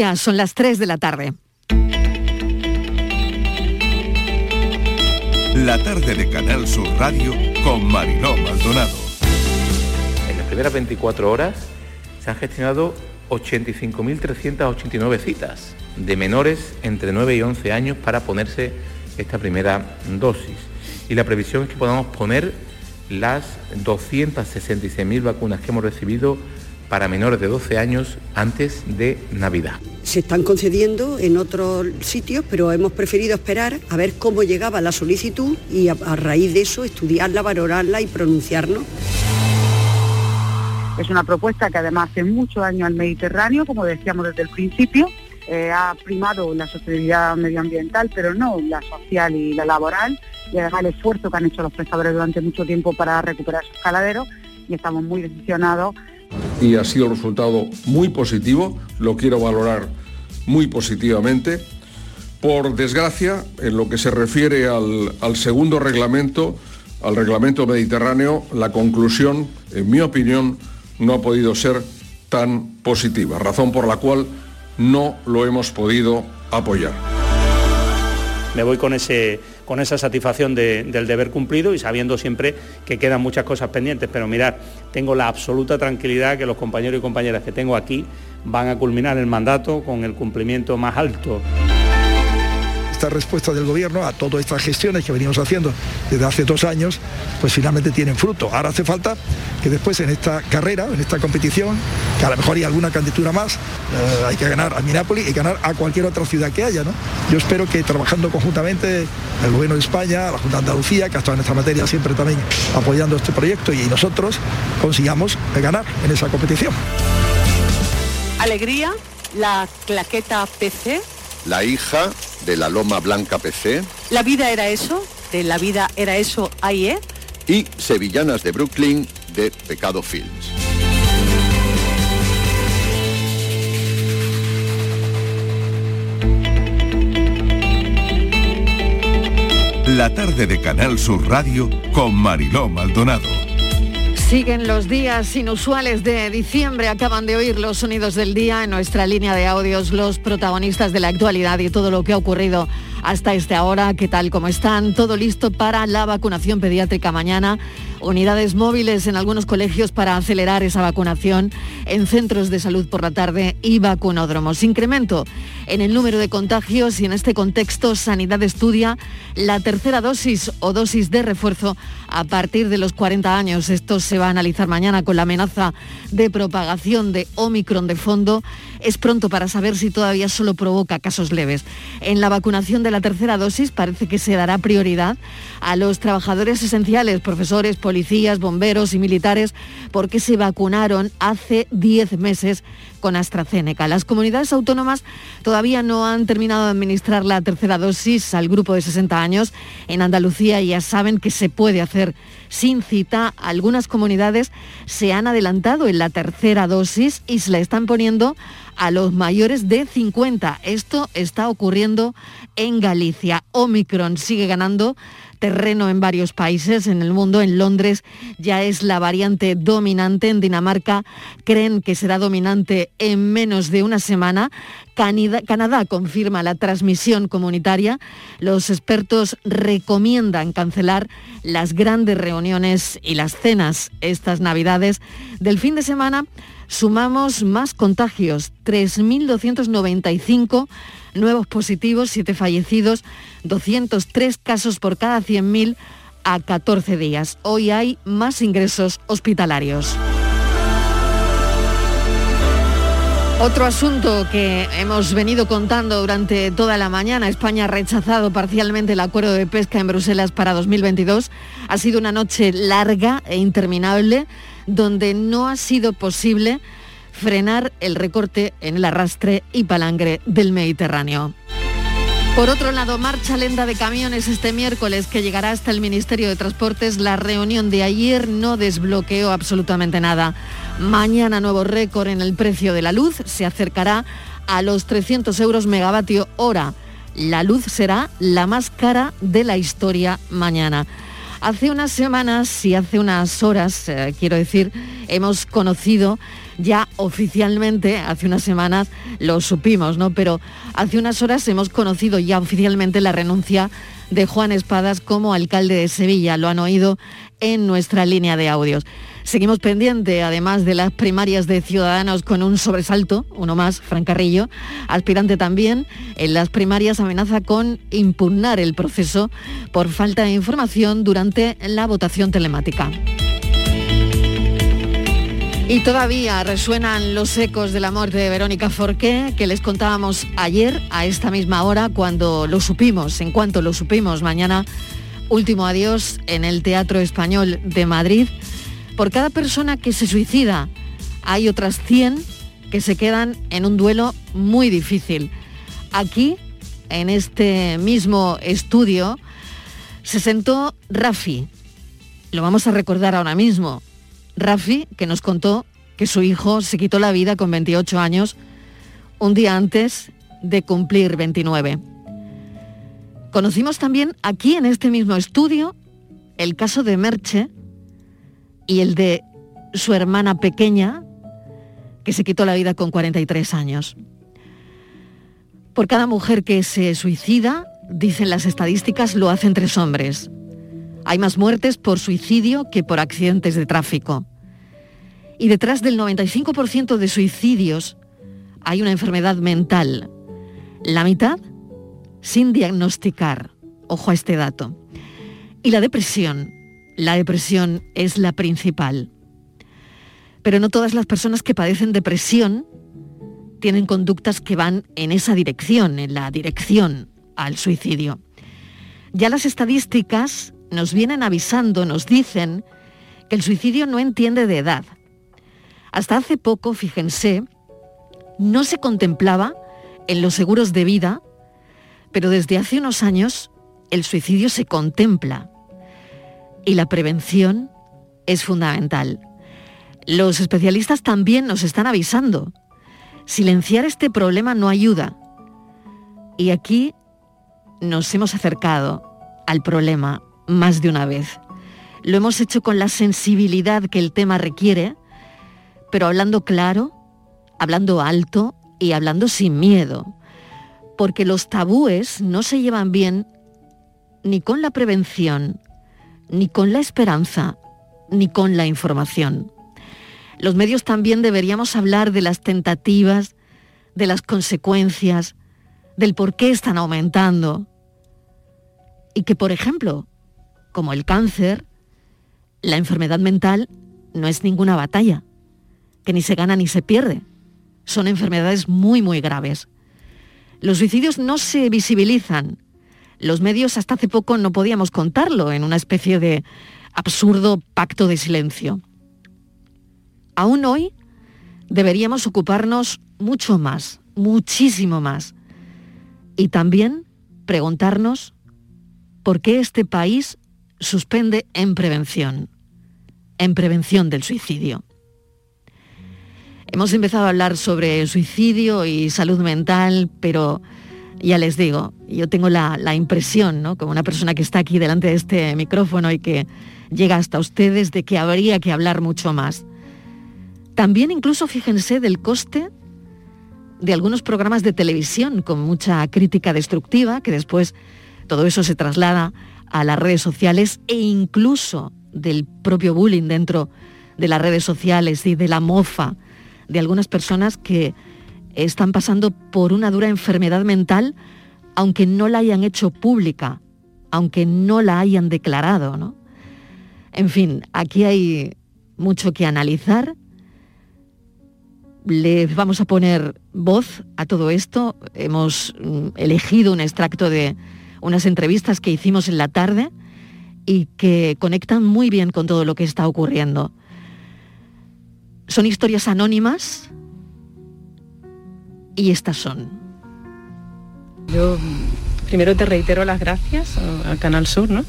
Ya son las 3 de la tarde. La tarde de Canal Sur Radio con Mariló Maldonado. En las primeras 24 horas se han gestionado 85.389 citas de menores entre 9 y 11 años para ponerse esta primera dosis. Y la previsión es que podamos poner las 266.000 vacunas que hemos recibido para menores de 12 años antes de Navidad. Se están concediendo en otros sitios, pero hemos preferido esperar a ver cómo llegaba la solicitud y a, a raíz de eso estudiarla, valorarla y pronunciarnos. Es una propuesta que además hace muchos años al Mediterráneo, como decíamos desde el principio, eh, ha primado la sostenibilidad medioambiental, pero no la social y la laboral, y además el esfuerzo que han hecho los prestadores durante mucho tiempo para recuperar sus caladeros, y estamos muy decepcionados y ha sido el resultado muy positivo, lo quiero valorar muy positivamente. Por desgracia, en lo que se refiere al, al, segundo reglamento, al reglamento mediterráneo, la conclusión, en mi opinión, no ha podido ser tan positiva, razón por la cual no lo hemos podido apoyar. Me voy con ese con esa satisfacción de, del deber cumplido y sabiendo siempre que quedan muchas cosas pendientes. Pero mirad, tengo la absoluta tranquilidad que los compañeros y compañeras que tengo aquí van a culminar el mandato con el cumplimiento más alto esta respuesta del gobierno a todas estas gestiones que venimos haciendo desde hace dos años, pues finalmente tienen fruto. Ahora hace falta que después en esta carrera, en esta competición, que a lo mejor hay alguna candidatura más, eh, hay que ganar a Minápolis y ganar a cualquier otra ciudad que haya. ¿no? Yo espero que trabajando conjuntamente el gobierno de España, la Junta de Andalucía, que ha estado en esta materia siempre también apoyando este proyecto y nosotros consigamos ganar en esa competición. Alegría, la claqueta PC la hija de la Loma Blanca PC. La vida era eso, de la vida era eso AIE. Y Sevillanas de Brooklyn de Pecado Films. La tarde de Canal Sur Radio con Mariló Maldonado. Siguen los días inusuales de diciembre. Acaban de oír los sonidos del día en nuestra línea de audios, los protagonistas de la actualidad y todo lo que ha ocurrido hasta esta hora. ¿Qué tal? ¿Cómo están? Todo listo para la vacunación pediátrica mañana. Unidades móviles en algunos colegios para acelerar esa vacunación en centros de salud por la tarde y vacunódromos. Incremento en el número de contagios y en este contexto Sanidad estudia la tercera dosis o dosis de refuerzo a partir de los 40 años. Esto se va a analizar mañana con la amenaza de propagación de Omicron de fondo. Es pronto para saber si todavía solo provoca casos leves. En la vacunación de la tercera dosis parece que se dará prioridad a los trabajadores esenciales, profesores, policías, bomberos y militares, porque se vacunaron hace 10 meses con AstraZeneca. Las comunidades autónomas todavía no han terminado de administrar la tercera dosis al grupo de 60 años. En Andalucía ya saben que se puede hacer sin cita. Algunas comunidades se han adelantado en la tercera dosis y se la están poniendo a los mayores de 50. Esto está ocurriendo en Galicia. Omicron sigue ganando terreno en varios países en el mundo. En Londres ya es la variante dominante. En Dinamarca creen que será dominante en menos de una semana. Canadá, Canadá, confirma la transmisión comunitaria. Los expertos recomiendan cancelar las grandes reuniones y las cenas estas navidades del fin de semana. Sumamos más contagios, 3.295 nuevos positivos, 7 fallecidos, 203 casos por cada 100.000 a 14 días. Hoy hay más ingresos hospitalarios. Otro asunto que hemos venido contando durante toda la mañana, España ha rechazado parcialmente el acuerdo de pesca en Bruselas para 2022. Ha sido una noche larga e interminable donde no ha sido posible frenar el recorte en el arrastre y palangre del Mediterráneo. Por otro lado, marcha lenta de camiones este miércoles que llegará hasta el Ministerio de Transportes. La reunión de ayer no desbloqueó absolutamente nada. Mañana nuevo récord en el precio de la luz. Se acercará a los 300 euros megavatio hora. La luz será la más cara de la historia mañana. Hace unas semanas y hace unas horas, eh, quiero decir, hemos conocido ya oficialmente, hace unas semanas lo supimos, ¿no? Pero hace unas horas hemos conocido ya oficialmente la renuncia de Juan Espadas como alcalde de Sevilla. Lo han oído en nuestra línea de audios. Seguimos pendiente, además de las primarias de Ciudadanos con un sobresalto, uno más, Fran Carrillo, aspirante también, en las primarias amenaza con impugnar el proceso por falta de información durante la votación telemática. Y todavía resuenan los ecos de la muerte de Verónica Forqué, que les contábamos ayer a esta misma hora cuando lo supimos, en cuanto lo supimos mañana, último adiós en el Teatro Español de Madrid. Por cada persona que se suicida, hay otras 100 que se quedan en un duelo muy difícil. Aquí, en este mismo estudio, se sentó Rafi. Lo vamos a recordar ahora mismo. Rafi, que nos contó que su hijo se quitó la vida con 28 años, un día antes de cumplir 29. Conocimos también aquí en este mismo estudio el caso de Merche y el de su hermana pequeña, que se quitó la vida con 43 años. Por cada mujer que se suicida, dicen las estadísticas, lo hacen tres hombres. Hay más muertes por suicidio que por accidentes de tráfico. Y detrás del 95% de suicidios hay una enfermedad mental. La mitad sin diagnosticar. Ojo a este dato. Y la depresión. La depresión es la principal. Pero no todas las personas que padecen depresión tienen conductas que van en esa dirección, en la dirección al suicidio. Ya las estadísticas nos vienen avisando, nos dicen que el suicidio no entiende de edad. Hasta hace poco, fíjense, no se contemplaba en los seguros de vida, pero desde hace unos años el suicidio se contempla y la prevención es fundamental. Los especialistas también nos están avisando. Silenciar este problema no ayuda. Y aquí nos hemos acercado al problema más de una vez. Lo hemos hecho con la sensibilidad que el tema requiere, pero hablando claro, hablando alto y hablando sin miedo, porque los tabúes no se llevan bien ni con la prevención, ni con la esperanza, ni con la información. Los medios también deberíamos hablar de las tentativas, de las consecuencias, del por qué están aumentando. Y que, por ejemplo, como el cáncer, la enfermedad mental no es ninguna batalla, que ni se gana ni se pierde. Son enfermedades muy, muy graves. Los suicidios no se visibilizan. Los medios hasta hace poco no podíamos contarlo en una especie de absurdo pacto de silencio. Aún hoy deberíamos ocuparnos mucho más, muchísimo más. Y también preguntarnos por qué este país suspende en prevención, en prevención del suicidio. Hemos empezado a hablar sobre suicidio y salud mental, pero ya les digo, yo tengo la, impresión, ¿no? como una persona que está aquí delante de este micrófono y que llega hasta ustedes, de que habría que hablar mucho más. También incluso fíjense del coste de algunos programas de televisión con mucha crítica destructiva, que después todo eso se traslada a las redes sociales e incluso del propio bullying dentro de las redes sociales y de la mofa de algunas personas que están pasando por una dura enfermedad mental, aunque no la hayan hecho pública, aunque no la hayan declarado. ¿no? En fin, aquí hay mucho que analizar. Les vamos a poner voz a todo esto. Hemos mm, elegido un extracto de unas entrevistas que hicimos en la tarde y que conectan muy bien con todo lo que está ocurriendo. Son historias anónimas y estas son. Yo primero te reitero las gracias al Canal Sur ¿no?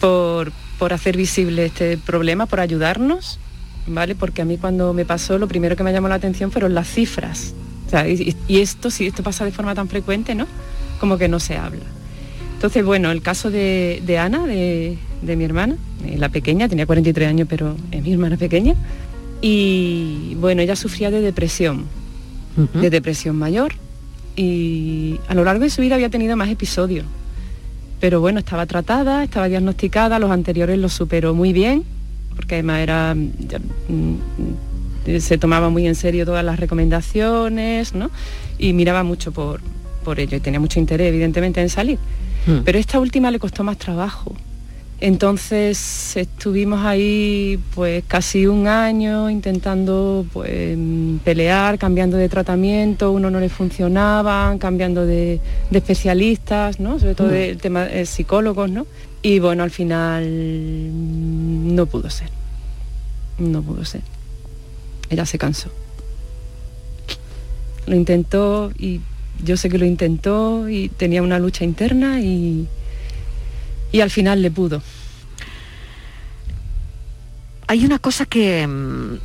por, por hacer visible este problema, por ayudarnos, ¿vale? Porque a mí cuando me pasó lo primero que me llamó la atención fueron las cifras. y, esto, si esto pasa de forma tan frecuente, ¿no? Como que no se habla. Entonces, bueno, el caso de, Ana, de, mi hermana, eh, la pequeña, tenía 43 años, pero es mi hermana pequeña, y bueno, ella sufría de depresión, de depresión mayor, y a lo largo de su vida había tenido más episodios. Pero bueno, estaba tratada, estaba diagnosticada, los anteriores los superó muy bien, porque además era, mm, se tomaba muy en serio todas las recomendaciones, ¿no? Y miraba mucho por, por ello y tenía mucho interés, evidentemente, en salir. Hmm. Pero esta última le costó más trabajo. Entonces estuvimos ahí pues casi un año intentando pues, pelear, cambiando de tratamiento, uno no le funcionaba, cambiando de, especialistas, ¿no? sobre todo mm. el tema de psicólogos, ¿no? Y bueno, al final no pudo ser, no pudo ser. Ella se cansó. Lo intentó y yo sé que lo intentó y tenía una lucha interna y, y al final le pudo. Hay una cosa que, mm,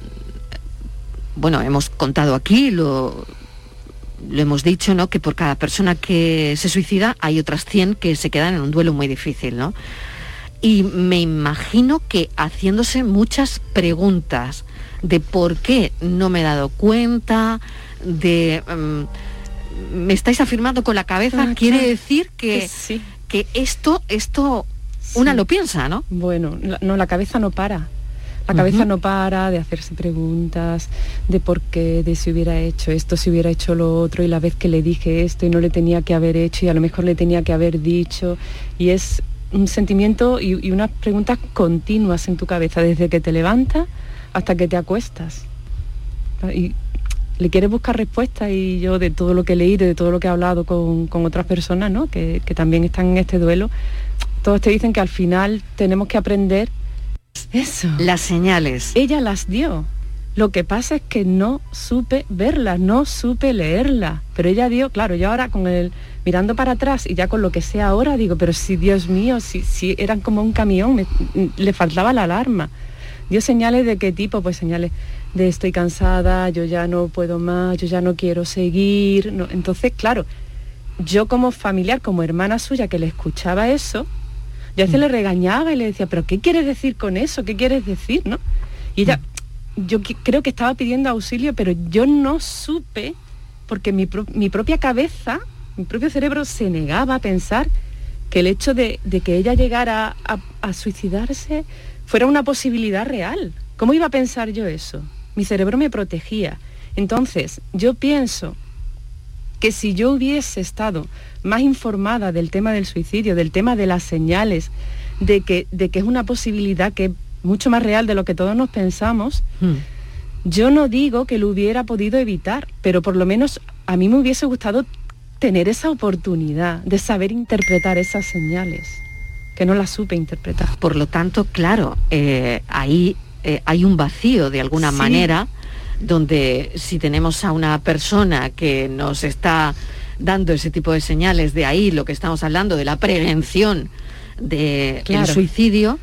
bueno, hemos contado aquí, lo, lo hemos dicho, ¿no? Que por cada persona que se suicida hay otras 100 que se quedan en un duelo muy difícil, ¿no? Y me imagino que haciéndose muchas preguntas de por qué no me he dado cuenta, de... Mm, me estáis afirmando con la cabeza, ah, quiere decir que, que, esto, esto una lo piensa, ¿no? Bueno, no, la cabeza no para. La cabeza no para de hacerse preguntas de por qué, de si hubiera hecho esto, si hubiera hecho lo otro, y la vez que le dije esto y no le tenía que haber hecho y a lo mejor le tenía que haber dicho. Y es un sentimiento y, y unas preguntas continuas en tu cabeza, desde que te levantas hasta que te acuestas. Y le quieres buscar respuestas y yo de todo lo que he leído, de todo lo que he hablado con, otras personas ¿no? que, también están en este duelo, todos te dicen que al final tenemos que aprender eso. Las señales. Ella las dio. Lo que pasa es que no supe verlas, no supe leerlas. Pero ella dio, claro, yo ahora con el mirando para atrás y ya con lo que sé ahora digo, pero si Dios mío, si, si eran como un camión, le faltaba la alarma. Dio señales de qué tipo, pues señales de estoy cansada, yo ya no puedo más, yo ya no quiero seguir. Entonces, claro, yo como familiar, como hermana suya que le escuchaba eso, yo a veces mm. le regañaba y le decía, pero ¿qué quieres decir con eso? ¿Qué quieres decir? ¿no? Y ella, mm. yo creo que estaba pidiendo auxilio, pero yo no supe, porque mi, propia cabeza, mi propio cerebro se negaba a pensar que el hecho de, que ella llegara a suicidarse fuera una posibilidad real. ¿Cómo iba a pensar yo eso? Mi cerebro me protegía. Entonces, yo pienso que si yo hubiese estado más informada del tema del suicidio, del tema de las señales, de que, de que es una posibilidad que es mucho más real de lo que todos nos pensamos, hmm. yo no digo que lo hubiera podido evitar, pero por lo menos a mí me hubiese gustado tener esa oportunidad de saber interpretar esas señales, que no las supe interpretar. Por lo tanto, claro, eh, ahí eh, hay un vacío de alguna manera, donde si tenemos a una persona que nos está dando ese tipo de señales, de ahí lo que estamos hablando, de la prevención del suicidio,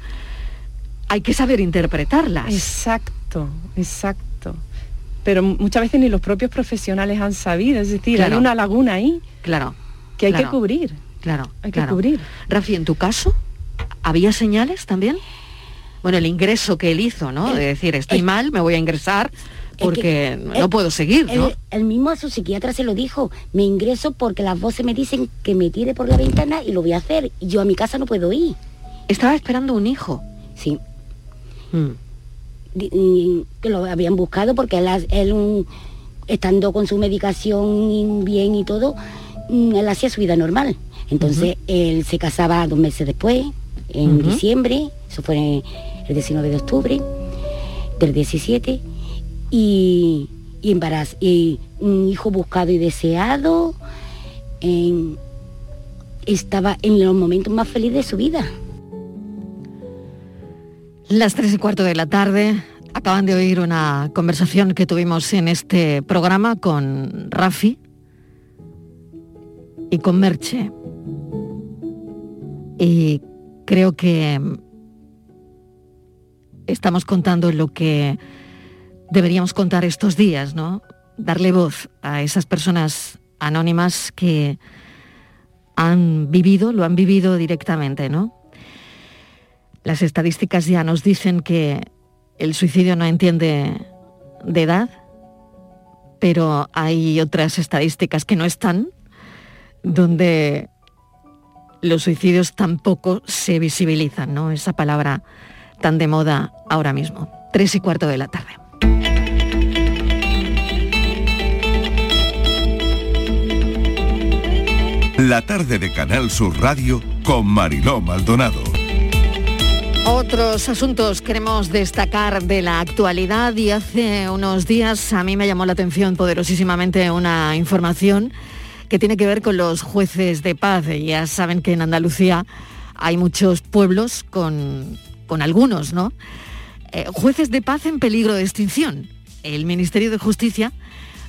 hay que saber interpretarlas. Exacto, exacto. Pero muchas veces ni los propios profesionales han sabido, es decir, hay una laguna ahí. Claro. Que hay que cubrir. Claro. Hay que cubrir. Rafi, en tu caso, ¿había señales también? Bueno, el ingreso que él hizo, ¿no? de decir, estoy mal, me voy a ingresar porque no puedo seguir, ¿no? El, mismo a su psiquiatra se lo dijo, me ingreso porque las voces me dicen que me tire por la ventana y lo voy a hacer. Y yo a mi casa no puedo ir. Estaba esperando un hijo. Sí. Hmm. Que lo habían buscado porque él, estando con su medicación bien y todo, mm, él hacía su vida normal. Entonces él se casaba dos meses después, en diciembre, eso fue el 19 de octubre del 17, y, y y un hijo buscado y deseado, estaba en los momentos más felices de su vida. Las tres y cuarto de la tarde, acaban de oír una conversación que tuvimos en este programa con Rafi y con Merche. Y creo que estamos contando lo que deberíamos contar estos días, ¿no? Darle voz a esas personas anónimas que han vivido, lo han vivido directamente, ¿no? Las estadísticas ya nos dicen que el suicidio no entiende de edad, pero hay otras estadísticas que no están, donde los suicidios tampoco se visibilizan, ¿no? Esa palabra tan de moda ahora mismo. Tres y cuarto de la tarde. La tarde de Canal Sur Radio con Mariló Maldonado. Otros asuntos queremos destacar de la actualidad y hace unos días a mí me llamó la atención poderosísimamente una información que tiene que ver con los jueces de paz. Ya saben que en Andalucía hay muchos pueblos con, con algunos, ¿no? Eh, jueces de paz en peligro de extinción. El Ministerio de Justicia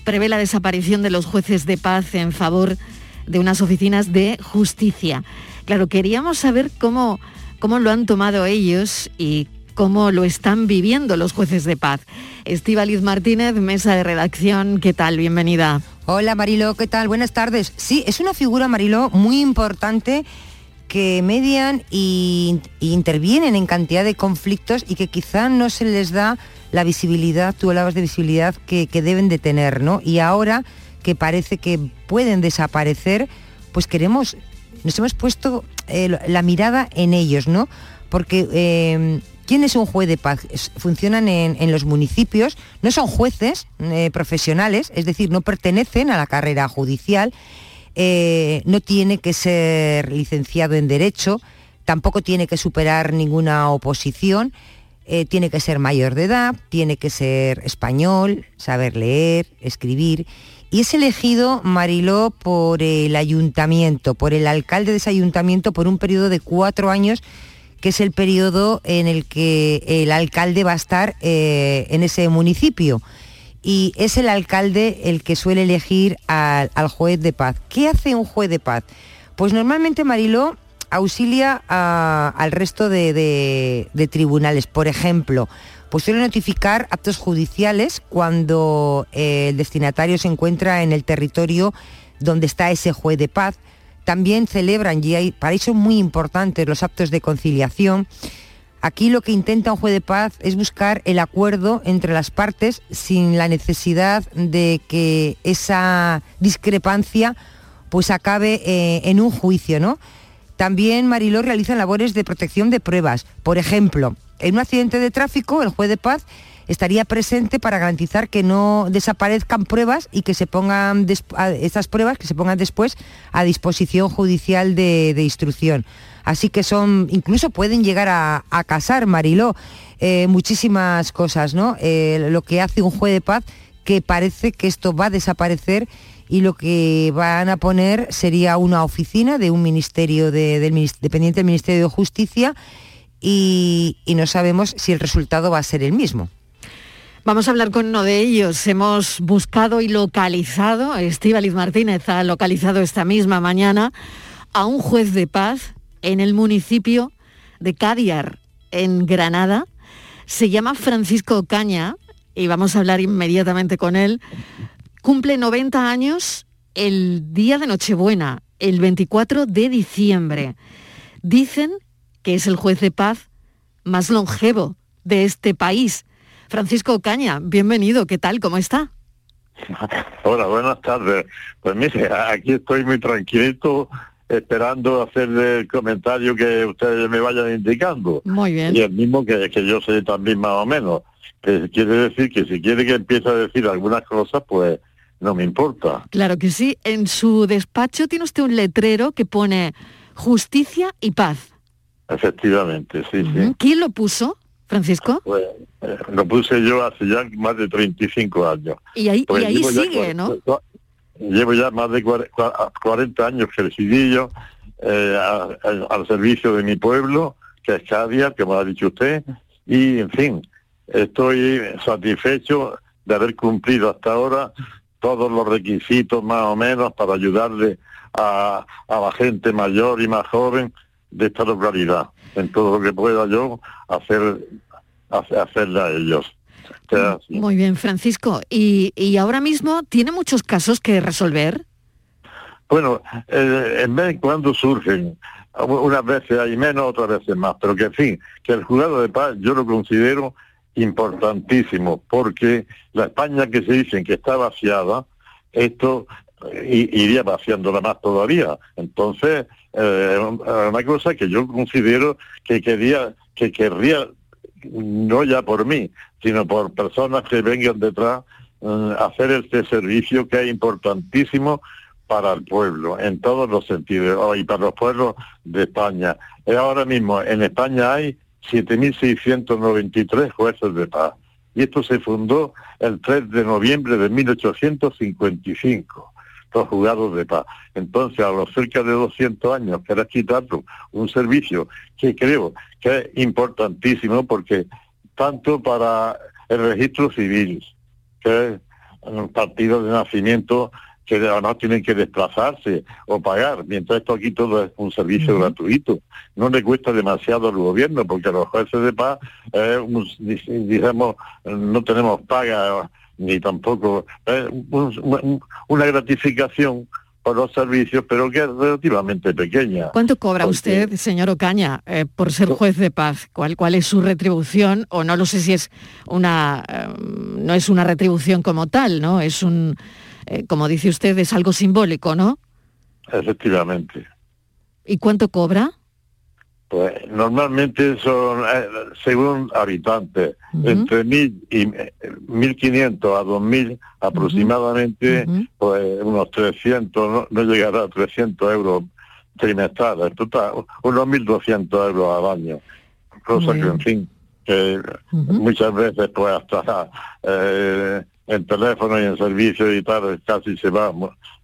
prevé la desaparición de los jueces de paz en favor de unas oficinas de justicia. Claro, queríamos saber cómo, cómo lo han tomado ellos y cómo lo están viviendo los jueces de paz. Estíbaliz Martínez, mesa de redacción, ¿qué tal? Bienvenida. Hola Mariló, ¿qué tal? Buenas tardes. Sí, es una figura, Mariló, muy importante que median e intervienen en cantidad de conflictos y que quizá no se les da la visibilidad, tú hablabas de visibilidad que, deben de tener, ¿no? Y ahora que parece que pueden desaparecer, pues queremos, nos hemos puesto eh, la mirada en ellos, ¿no? Porque eh, ¿Quién es un juez de paz? Funcionan en, los municipios, no son jueces eh, profesionales, es decir, no pertenecen a la carrera judicial, eh, no tiene que ser licenciado en Derecho, tampoco tiene que superar ninguna oposición, eh, tiene que ser mayor de edad, tiene que ser español, saber leer, escribir. Y es elegido Mariló por el ayuntamiento, por el alcalde de ese ayuntamiento, por un periodo de cuatro años que es el periodo en el que el alcalde va a estar eh, en ese municipio. Y es el alcalde el que suele elegir al, juez de paz. ¿Qué hace un juez de paz? Pues normalmente Mariló auxilia al resto de, tribunales. Por ejemplo, pues suele notificar actos judiciales cuando eh, el destinatario se encuentra en el territorio donde está ese juez de paz también celebran, y hay, para eso muy importantes, los actos de conciliación. Aquí lo que intenta un juez de paz es buscar el acuerdo entre las partes sin la necesidad de que esa discrepancia pues acabe eh, en un juicio, ¿no? También Mariló realiza labores de protección de pruebas. Por ejemplo, en un accidente de tráfico, el juez de paz estaría presente para garantizar que no desaparezcan pruebas y que se pongan pruebas que se pongan después a disposición judicial de, instrucción. Así que son, incluso pueden llegar a, casar, Mariló, eh, muchísimas cosas, ¿no? Eh, lo que hace un juez de paz que parece que esto va a desaparecer y lo que van a poner sería una oficina de un ministerio dependiente del Ministerio de Justicia y, y no sabemos si el resultado va a ser el mismo. Vamos a hablar con uno de ellos. Hemos buscado y localizado, Estíbaliz Martínez ha localizado esta misma mañana a un juez de paz en el municipio de Cádiar, en Granada. Se llama Francisco Caña y vamos a hablar inmediatamente con él. Cumple 90 años el día de Nochebuena, el 24 de diciembre. Dicen que es el juez de paz más longevo de este país Francisco Caña, bienvenido, ¿qué tal? ¿Cómo está? Hola, buenas tardes. Pues mire, aquí estoy muy tranquilito esperando hacerle el comentario que ustedes me vayan indicando. Muy bien. Y el mismo que, que yo sé también más o menos. Que quiere decir que si quiere que empiece a decir algunas cosas, pues no me importa. Claro que sí. En su despacho tiene usted un letrero que pone justicia y paz. Efectivamente, sí, sí. ¿Quién lo puso? Francisco. Pues, eh, lo puse yo hace ya más de 35 años. Y ahí, pues ahí sigue, ¿no? Llevo ya más de 40 años que eh, al servicio de mi pueblo, que es me lo ha dicho usted, y en fin, estoy satisfecho de haber cumplido hasta ahora todos los requisitos más o menos para ayudarle a, a la gente mayor y más joven de esta localidad en todo lo que pueda yo hacer, hacerle a ellos. Muy bien, Francisco. ¿Y, ahora mismo tiene muchos casos que resolver? Bueno, eh, en vez de cuando surgen, unas veces hay menos, otras veces más, pero que en fin, que el juzgado de paz yo lo considero importantísimo, porque la España que se dicen que está vaciada, esto eh, iría vaciándola más todavía. Entonces, eh, una cosa que yo considero que quería, que querría, no ya por mí, sino por personas que vengan detrás, eh, hacer este servicio que es importantísimo para el pueblo, en todos los sentidos, oh, y para los pueblos de España. Ahora mismo en España hay 7.693 jueces de paz. Y esto se fundó el 3 de noviembre de 1855, los juzgados de paz. Entonces, a los cerca de 200 años, que era quitarlo un servicio que creo que es importantísimo porque tanto para el registro civil, que es un partido de nacimiento que además tienen que desplazarse o pagar, mientras esto aquí todo es un servicio gratuito. No le cuesta demasiado al gobierno, porque los jueces de paz, eh, digamos, no tenemos paga ni tampoco una gratificación por los servicios, pero que es relativamente pequeña. ¿Cuánto cobra usted, señor Ocaña, eh, por ser juez de paz? ¿Cuál, ¿Cuál es su retribución? O no lo sé si es una, eh, no es una retribución como tal, ¿no? Es un, eh, como dice usted, es algo simbólico, ¿no? Efectivamente. ¿Y cuánto cobra? Pues normalmente son, eh, según habitantes, entre mil y eh, mil quinientos a dos mil aproximadamente, pues unos 300, no, llegará a 300 euros trimestrales, total, unos 1.200 euros al año. Cosa que, en fin, que muchas veces pues hasta en teléfono y en servicio y tal, casi se va.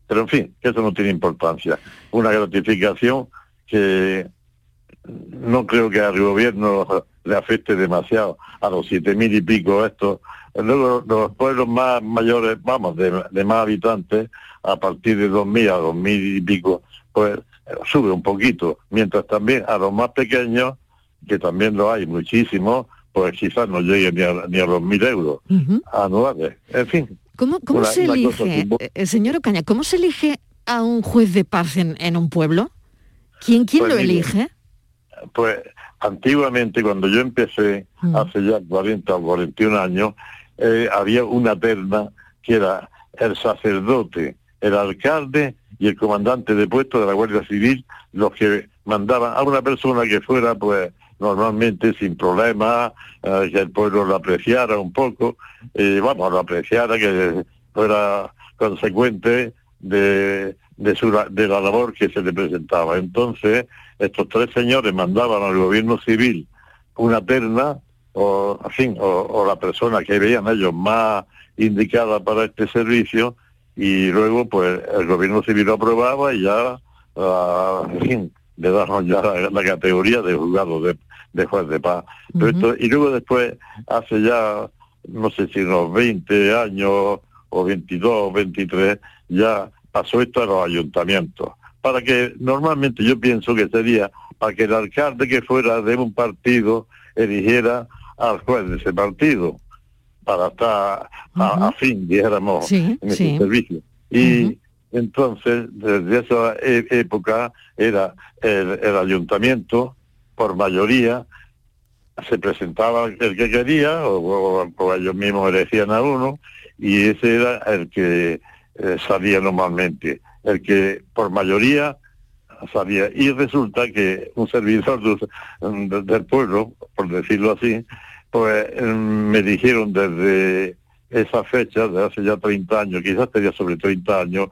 Pero en fin, eso no tiene importancia. Una gratificación que no creo que al gobierno le afecte demasiado a los siete mil y pico estos. Luego los pueblos más mayores, vamos, de, más habitantes, a partir de dos mil a dos mil y pico, pues sube un poquito. Mientras también a los más pequeños, que también lo hay muchísimo, pues quizás no llegue ni a, ni a los mil euros anuales. En fin. ¿Cómo, cómo se elige, eh, señor Ocaña, cómo se elige a un juez de paz en, en un pueblo? ¿Quién, quién pues lo elige? Pues antiguamente, cuando yo empecé, mm. hace ya 40 o 41 años, eh, había una terna que era el sacerdote, el alcalde y el comandante de puesto de la Guardia Civil, los que mandaban a una persona que fuera, pues, normalmente sin problema, eh, que el pueblo lo apreciara un poco, y vamos, lo apreciara, que fuera consecuente de, de, su, de la labor que se le presentaba. Entonces, estos tres señores mandaban al gobierno civil una terna, o, en fin, o, la persona que veían ellos más indicada para este servicio, y luego pues el gobierno civil lo aprobaba y ya, uh, en fin, le daban ya la, categoría de juzgado de, de juez de paz. y luego después, hace ya, no sé si unos 20 años o 22 o 23, ya pasó esto a los ayuntamientos. Para que normalmente yo pienso que sería para que el alcalde que fuera de un partido eligiera al juez de ese partido, para estar a, fin, dijéramos, en ese servicio. Y entonces, desde esa e, época, era el ayuntamiento por mayoría, se presentaba el que quería, o, ellos mismos elegían a uno, y ese era el que eh, salía normalmente, el que por mayoría salía. Y resulta que un servidor del pueblo, por decirlo así, pues em, me dijeron desde esa fecha, de hace ya 30 años, quizás tenía sobre 30 años,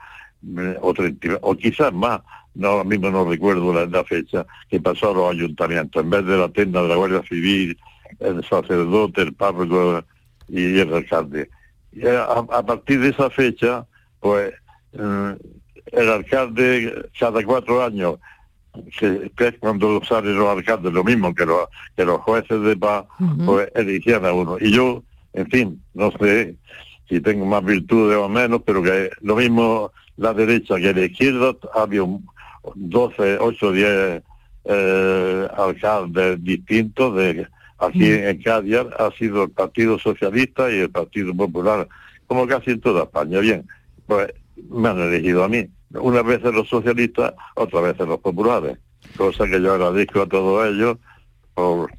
eh, o, 30, o quizás más, no, ahora mismo no recuerdo la, fecha, que pasó a los ayuntamientos, en vez de la tienda de la Guardia Civil, el sacerdote, el párroco y el alcalde. Y a, partir de esa fecha, pues mm, el alcalde cada cuatro años, que, es cuando salen los alcaldes, lo mismo que los, que los jueces de paz, pues eligían a uno. Y yo, en fin, no sé si tengo más virtudes o menos, pero que lo mismo la derecha que la izquierda, había un, 12, 8, 10 alcaldes distintos de aquí mm. en Cádiz ha sido el Partido Socialista y el Partido Popular, como casi en toda España. Bien, pues me han elegido a mí. Unas veces los socialistas, otras veces los populares. Cosa que yo agradezco a todos ellos por,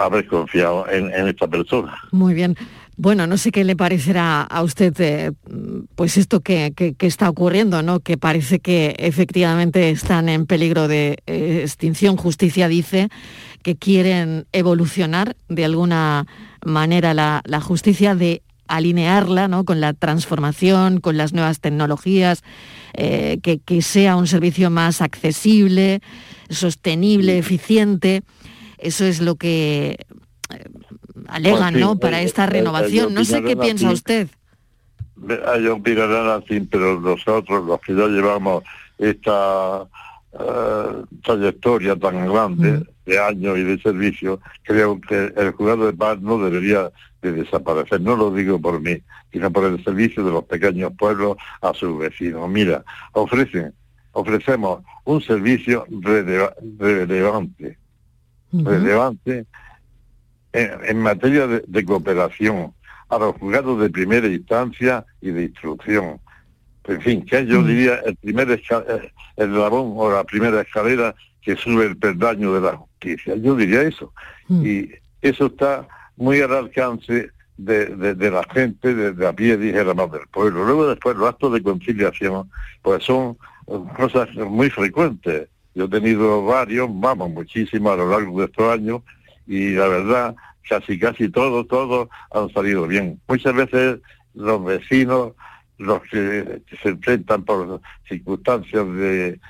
haber confiado en, en esta persona. Muy bien. Bueno, no sé qué le parecerá a usted, eh, pues esto que, que- está ocurriendo, ¿no? Que parece que efectivamente están en peligro de eh, extinción. Justicia dice que quieren evolucionar de alguna manera la justicia, de alinearla ¿no? con la transformación, con las nuevas tecnologías, eh, que, que sea un servicio más accesible, sostenible, eficiente. Eso es lo que eh, alegan, Pues sí, ¿no? Para eh, esta eh, renovación. No sé qué piensa así. usted. Ellos opinarán así, pero nosotros, los que ya llevamos esta eh, trayectoria tan grande de años y de servicio, creo que el juzgado de paz no debería de desaparecer. No lo digo por mí, sino por el servicio de los pequeños pueblos a sus vecinos. Mira, ofrecen, ofrecemos un servicio releva- relevante, relevante en, en materia de, de cooperación a los juzgados de primera instancia y de instrucción. En fin, que yo diría el primer esca- eh, el eslabón o la primera escalera que sube el peldaño de la justicia. Yo diría eso. Y eso está muy al alcance de, de- de la gente, de, de a pie, dijéramos, del pueblo. Luego después los actos de conciliación, pues son cosas muy frecuentes. Yo he tenido varios, vamos, muchísimos a lo largo de estos años, y la verdad, casi casi todos, todos han salido bien. Muchas veces los vecinos, los que se enfrentan por circunstancias de,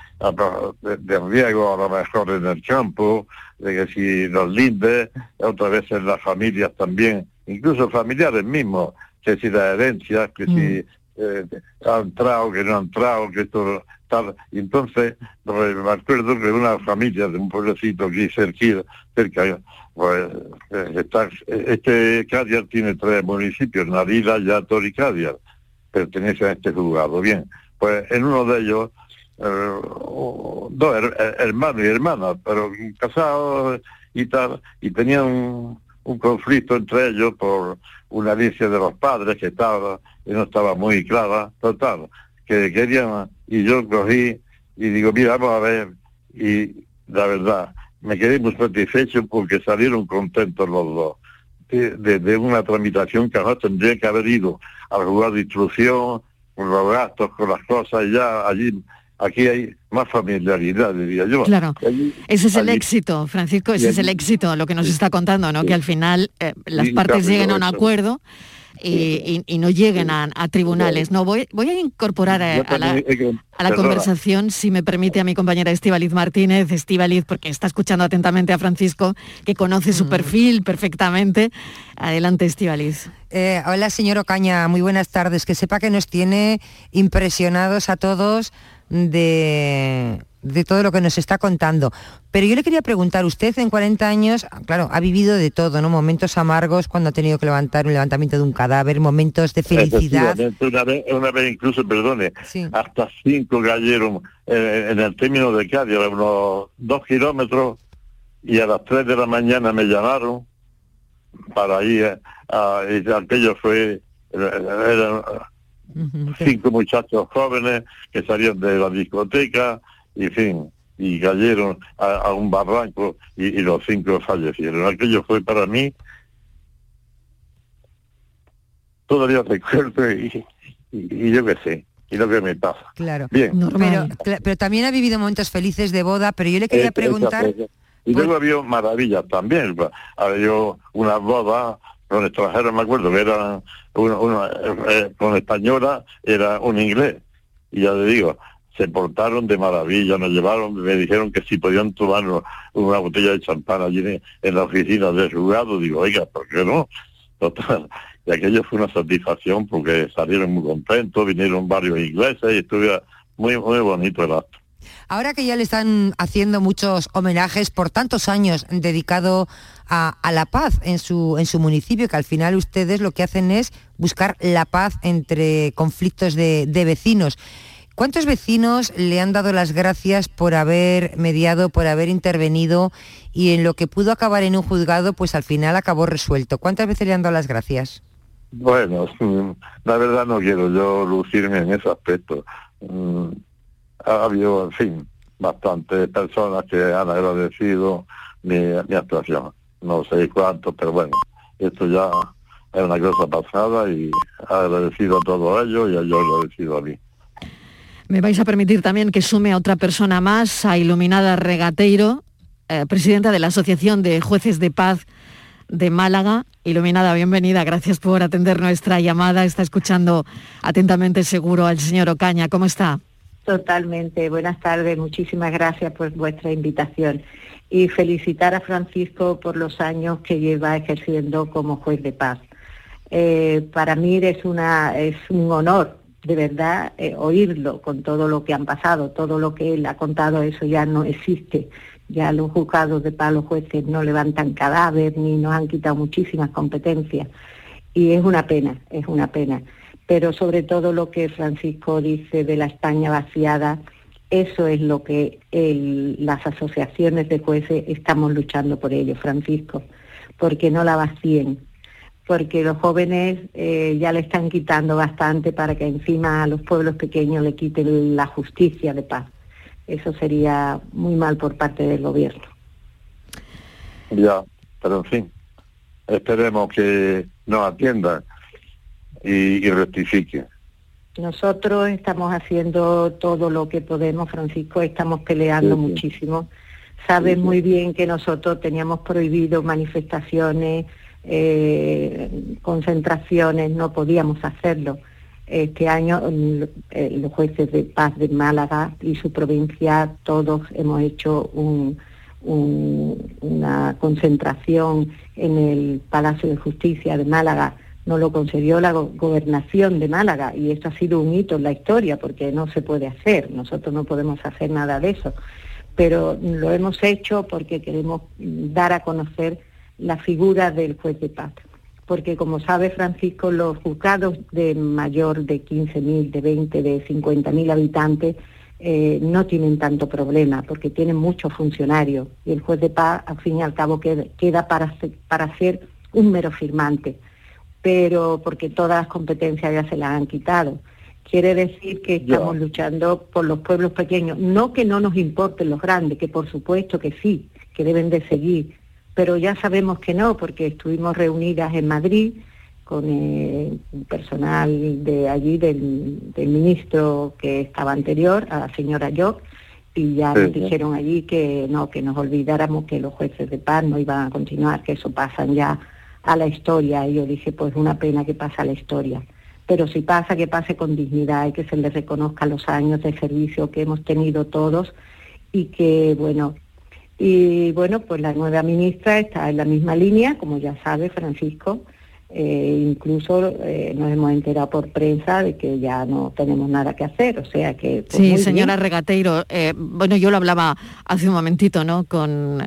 de, de riesgo, a lo mejor en el campo, de que si los lindes, otras veces las familias también, incluso familiares mismos, que si las herencias, que si eh, han entrado, que no han entrado, que esto tal. Y entonces me acuerdo que una familia de un pueblecito aquí cerquita, cerca, pues eh, está, este Cádiz tiene tres municipios, Narila, Yator y Cádiz, pertenecen a este juzgado. Bien, pues en uno de ellos, eh, dos her- hermanos y hermanas, pero casados y tal, y tenían un, un conflicto entre ellos por una herencia de los padres que estaba y no estaba muy clara, total, que querían, y yo cogí y digo, mira, vamos a ver, y la verdad, me quedé muy satisfecho porque salieron contentos los dos de, de- de una tramitación que ahora tendría que haber ido al lugar de instrucción, con los gastos, con las cosas, ya allí, aquí hay más familiaridad, diría yo. Claro. Allí- Ese es el allí- éxito, Francisco, ese es el éxito, lo que nos está contando, ¿no? Que al final eh, las partes lleguen a un eso. Y, y- y no lleguen a, a tribunales. No, voy, voy a incorporar eh, a la, a la perdona. conversación, si me permite, a mi compañera Estivaliz Martínez. Estivaliz, porque está escuchando atentamente a Francisco, que conoce su perfil perfectamente. Adelante, Estivaliz. Eh, hola, señor Ocaña, muy buenas tardes. Que sepa que nos tiene impresionados a todos de, de todo lo que nos está contando. Pero yo le quería preguntar, usted en 40 años, claro, ha vivido de todo, ¿no? Momentos amargos cuando ha tenido que levantar un levantamiento de un cadáver, momentos de felicidad. Una vez, una vez incluso, perdone, Sí. hasta cinco cayeron eh, en el término de Cádiz, a unos dos kilómetros, y a las tres de la mañana me llamaron para ir a, a- y aquello fue, eran cinco muchachos jóvenes que salían de la discoteca, y fin, y cayeron a, a un barranco y, y los cinco fallecieron. Aquello fue para mí, todavía recuerdo y, y, y yo qué sé, y lo que me pasa. Claro. Bien. Pero, pero también ha vivido momentos felices de boda, pero yo le quería preguntar... esa. Y luego había maravillas también. Había una boda con extranjeros, me acuerdo, que eran eh, eh, con española, era un inglés. Y ya le digo, se portaron de maravilla, nos llevaron, me dijeron que si podían tomar una botella de champán allí en, la oficina del juzgado. Digo, oiga, ¿por qué no? Total. Y aquello fue una satisfacción porque salieron muy contentos, vinieron varios ingleses y estuvo muy, muy bonito el acto. Ahora que ya le están haciendo muchos homenajes por tantos años dedicado a, a la paz en su, en su municipio, que al final ustedes lo que hacen es buscar la paz entre conflictos de, de vecinos. ¿Cuántos vecinos le han dado las gracias por haber mediado, por haber intervenido y en lo que pudo acabar en un juzgado, pues al final acabó resuelto? ¿Cuántas veces le han dado las gracias? Bueno, la verdad no quiero yo lucirme en ese aspecto. Mm, ha habido, en fin, bastantes personas que han agradecido mi, actuación. No sé cuánto, pero bueno, esto ya es una cosa pasada y agradecido a todos ellos y yo agradecido a mí. Me vais a permitir también que sume a otra persona más, a Iluminada Regateiro, eh, presidenta de la Asociación de Jueces de Paz de Málaga. Iluminada, bienvenida, gracias por atender nuestra llamada. Está escuchando atentamente seguro al señor Ocaña. ¿Cómo está? Totalmente. Buenas tardes. Muchísimas gracias por vuestra invitación. Y felicitar a Francisco por los años que lleva ejerciendo como juez de paz. Eh, para mí es, una, es un honor, de verdad, eh, oírlo con todo lo que han pasado, todo lo que él ha contado, eso ya no existe ya los juzgados de paz, los jueces no levantan cadáver ni nos han quitado muchísimas competencias. Y es una pena, es una pena. Pero sobre todo lo que Francisco dice de la España vaciada, eso es lo que las asociaciones de jueces estamos luchando por ello, Francisco, porque no la vacíen, porque los jóvenes eh, ya le están quitando bastante para que encima a los pueblos pequeños le quiten la justicia de paz eso sería muy mal por parte del gobierno. Ya, pero en fin, esperemos que nos atienda y, rectifique. Nosotros estamos haciendo todo lo que podemos, Francisco, estamos peleando muchísimo. Sabes muy bien que nosotros teníamos prohibido manifestaciones, eh, concentraciones, no podíamos hacerlo este año los jueces de paz de Málaga y su provincia, todos hemos hecho una concentración en el Palacio de Justicia de Málaga. No lo concedió la gobernación de Málaga y esto ha sido un hito en la historia porque no se puede hacer, nosotros no podemos hacer nada de eso, pero lo hemos hecho porque queremos dar a conocer la figura del juez de paz. Porque como sabe Francisco, los juzgados de mayor de 15.000, de 20, de 50.000 habitantes eh, no tienen tanto problema, porque tienen muchos funcionarios. Y el juez de paz, al fin y al cabo, queda, para, para ser un mero firmante, pero porque todas las competencias ya se las han quitado. Quiere decir que estamos luchando por los pueblos pequeños, no que no nos importen los grandes, que por supuesto que sí, que deben de seguir, pero ya sabemos que no, porque estuvimos reunidas en Madrid con el personal de allí, del, ministro que estaba anterior, a la señora Jock, y ya nos dijeron allí que no, que nos olvidáramos que los jueces de paz no iban a continuar, que eso pasan ya a la historia. Y yo dije, pues una pena que pase a la historia. Pero si pasa, que pase con dignidad y que se les reconozca los años de servicio que hemos tenido todos y que, bueno, y bueno, pues la nueva ministra está en la misma línea, como ya sabe Francisco, eh, incluso eh, nos hemos enterado por prensa de que ya no tenemos nada que hacer, o sea que... Pues sí, señora Regateiro, eh, bueno, yo lo hablaba hace un momentito, ¿no? Con,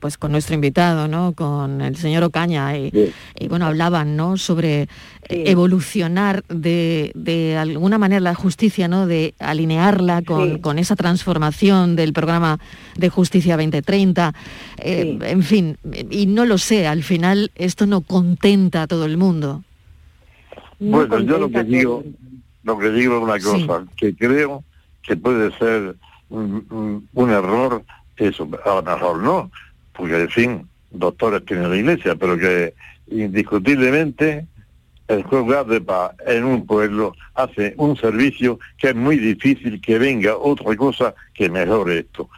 pues con nuestro invitado, ¿no? Con el señor Ocaña, y, y bueno, hablaban, ¿no? Sobre evolucionar de, alguna manera la justicia, ¿no? De alinearla con, esa transformación del programa de justicia 2030, en fin, y no lo sé, al final esto no contenta a todo el mundo. bueno, yo lo que digo, lo que digo es una cosa, que creo que puede ser un, error, eso, a lo mejor no, porque en fin, doctores tienen la iglesia, pero que indiscutiblemente el juzgado de paz en un pueblo hace un servicio que es muy difícil que venga otra cosa que mejore esto.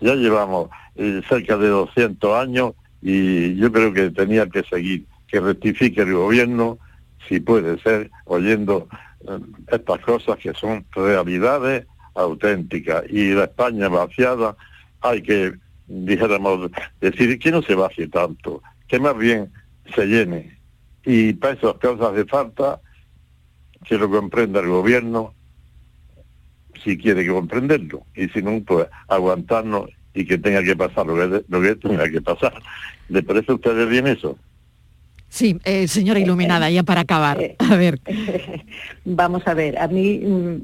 Ya llevamos eh, cerca de 200 años y yo creo que tenía que seguir que rectifique el gobierno, si puede ser, oyendo eh, estas cosas que son realidades auténticas. Y la España vaciada hay que, dijéramos, decir que no se vacie tanto, que más bien se llene. Y para esas cosas de falta que lo comprenda el gobierno, si quiere que comprenderlo, y si no, pues aguantarnos y que tenga que pasar lo que, que tenga que pasar. ¿Le parece a ustedes bien eso? Sí, eh, señora iluminada, ya para acabar. A ver. Vamos a ver, a mí, mm,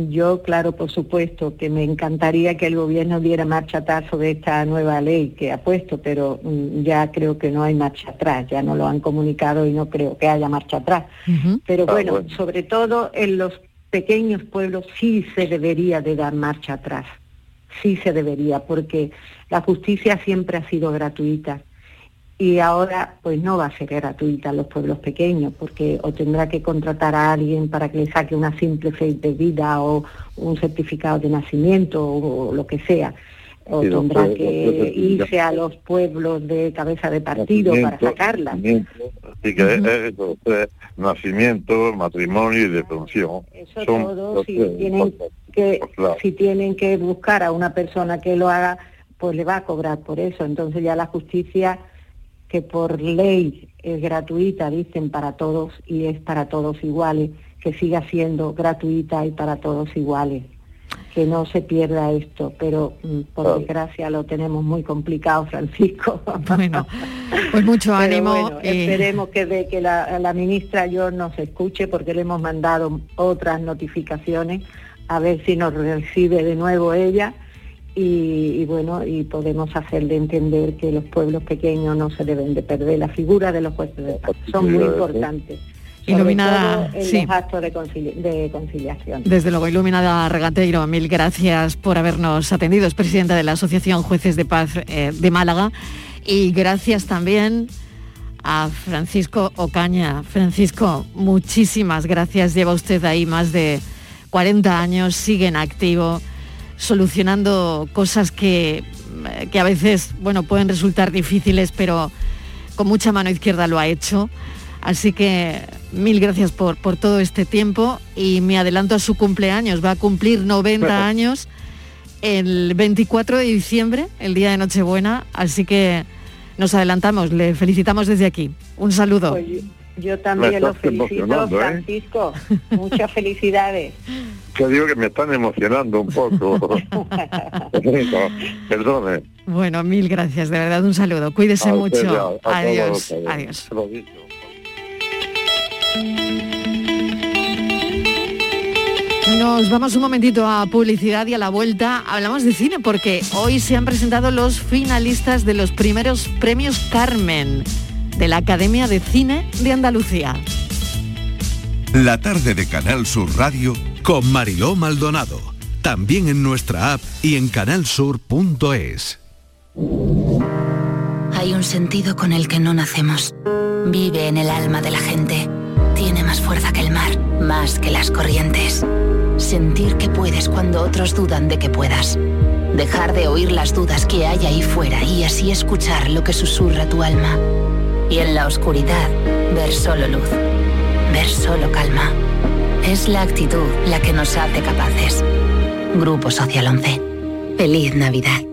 mm, yo, claro, por supuesto, que me encantaría que el gobierno diera marcha atrás sobre esta nueva ley que ha puesto, pero mm, ya creo que no hay marcha atrás, ya no lo han comunicado y no creo que haya marcha atrás. Pero Ah, bueno. sobre todo en los pequeños pueblos sí se debería de dar marcha atrás, sí se debería, porque la justicia siempre ha sido gratuita y ahora pues no va a ser gratuita en los pueblos pequeños porque o tendrá que contratar a alguien para que le saque una simple fe de vida o un certificado de nacimiento o, lo que sea o Sí, tendrá pueblos- que irse a los pueblos de cabeza de partido para Nacimiento, sacarla. Así que es eso, es nacimiento, matrimonio y defunción. Eso Son todo, si tres tienen que Pues claro. si tienen que buscar a una persona que lo haga, pues le va a cobrar por eso. Entonces ya la justicia, que por ley es gratuita, dicen para todos y es para todos iguales, que siga siendo gratuita y para todos iguales. Que no se pierda esto, pero mm, por Claro. desgracia lo tenemos muy complicado, Francisco. Bueno, pues mucho ánimo. bueno, eh, esperemos que, de, que la, la ministra yo nos escuche porque le hemos mandado otras notificaciones a ver si nos recibe de nuevo ella y, y bueno y podemos hacerle entender que los pueblos pequeños no se deben de perder la figura de los jueces de paz son muy importantes sobre Iluminada, en sí. los actos de, concili- de conciliación Desde luego, Iluminada Regateiro, mil gracias por habernos atendido. Es presidenta de la Asociación Jueces de Paz eh, de Málaga. Y gracias también a Francisco Ocaña. Francisco, muchísimas gracias. Lleva usted ahí más de 40 años, sigue en activo, solucionando cosas que, que a veces bueno, pueden resultar difíciles, pero con mucha mano izquierda lo ha hecho. Así que mil gracias por, por todo este tiempo y me adelanto a su cumpleaños. Va a cumplir 90 años el 24 de diciembre, el día de Nochebuena. Así que nos adelantamos, le felicitamos desde aquí. Un saludo. Yo, también lo felicito ¿eh? Francisco muchas felicidades Que digo que me están emocionando un poco. Perdone. Bueno, mil gracias, de verdad, un saludo. Cuídese A mucho. adiós, todos, adiós. Nos vamos un momentito a publicidad y a la vuelta hablamos de cine porque hoy se han presentado los finalistas de los primeros premios Carmen de la Academia de Cine de Andalucía. La tarde de Canal Sur Radio con Mariló Maldonado. También en nuestra app y en canalsur.es. Hay un sentido con el que no nacemos. Vive en el alma de la gente. Tiene más fuerza que el mar, más que las corrientes. Sentir que puedes cuando otros dudan de que puedas. Dejar de oír las dudas que hay ahí fuera y así escuchar lo que susurra tu alma. Y en la oscuridad, ver solo luz. Ver solo calma. Es la actitud la que nos hace capaces. Grupo Social 11. Feliz Navidad.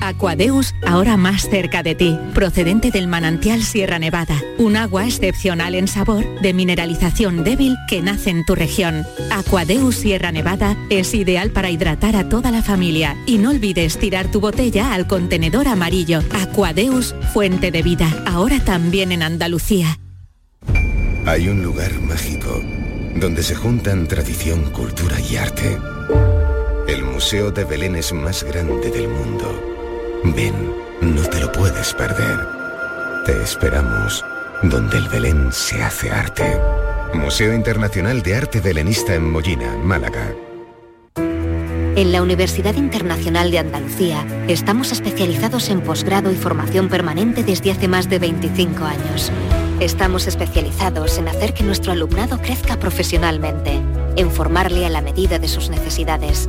Aquadeus, ahora más cerca de ti, procedente del manantial Sierra Nevada, un agua excepcional en sabor, de mineralización débil que nace en tu región. Aquadeus Sierra Nevada es ideal para hidratar a toda la familia y no olvides tirar tu botella al contenedor amarillo. Aquadeus, fuente de vida, ahora también en Andalucía. Hay un lugar mágico donde se juntan tradición, cultura y arte. El Museo de Belén es más grande del mundo. Ven, no te lo puedes perder. Te esperamos donde el Belén se hace arte. Museo Internacional de Arte Belenista en Mollina, Málaga. En la Universidad Internacional de Andalucía estamos especializados en posgrado y formación permanente desde hace más de 25 años. Estamos especializados en hacer que nuestro alumnado crezca profesionalmente, en formarle a la medida de sus necesidades.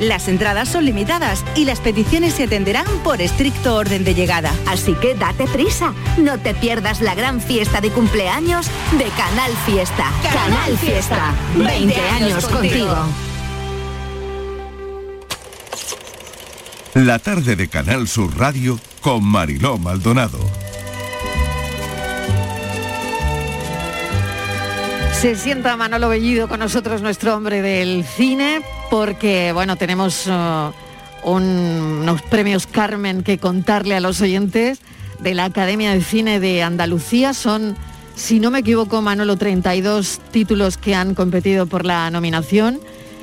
Las entradas son limitadas y las peticiones se atenderán por estricto orden de llegada. Así que date prisa, no te pierdas la gran fiesta de cumpleaños de Canal Fiesta. Canal Fiesta, 20 años contigo. La tarde de Canal Sur Radio con Mariló Maldonado. Se sienta Manolo Bellido con nosotros, nuestro hombre del cine, porque bueno, tenemos uh, un- unos premios Carmen que contarle a los oyentes de la Academia de Cine de Andalucía. Son, si no me equivoco, Manolo, 32 títulos que han competido por la nominación.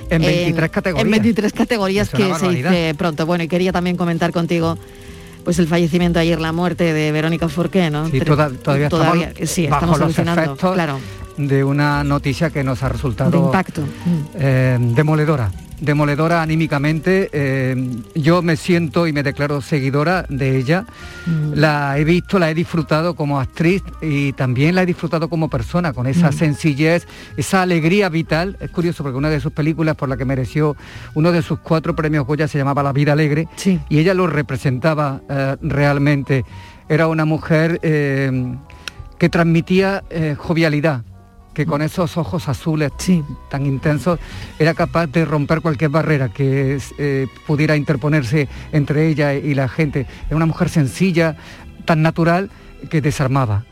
En 23 categorías. En 23 categorías que se dice pronto. Bueno, y quería también comentar contigo pues el fallecimiento ayer, la muerte de Verónica Forqué, ¿no? Sí, toda- todavía, todavía- estamos sí, bajo estamos los efectos claro. De una noticia que nos ha resultado de impacto. eh, demoledora. Demoledora anímicamente. eh, yo me siento y me declaro seguidora de ella. Mm. La he visto, la he disfrutado como actriz y también la he disfrutado como persona, con esa Mm. sencillez, esa alegría vital. Es curioso porque una de sus películas por la que mereció uno de sus cuatro premios Goya se llamaba La vida alegre y ella lo representaba eh, realmente. Era una mujer que transmitía eh, jovialidad, que con esos ojos azules tan intensos era capaz de romper cualquier barrera que eh, pudiera interponerse entre ella y la gente. Era una mujer sencilla, tan natural, que desarmaba.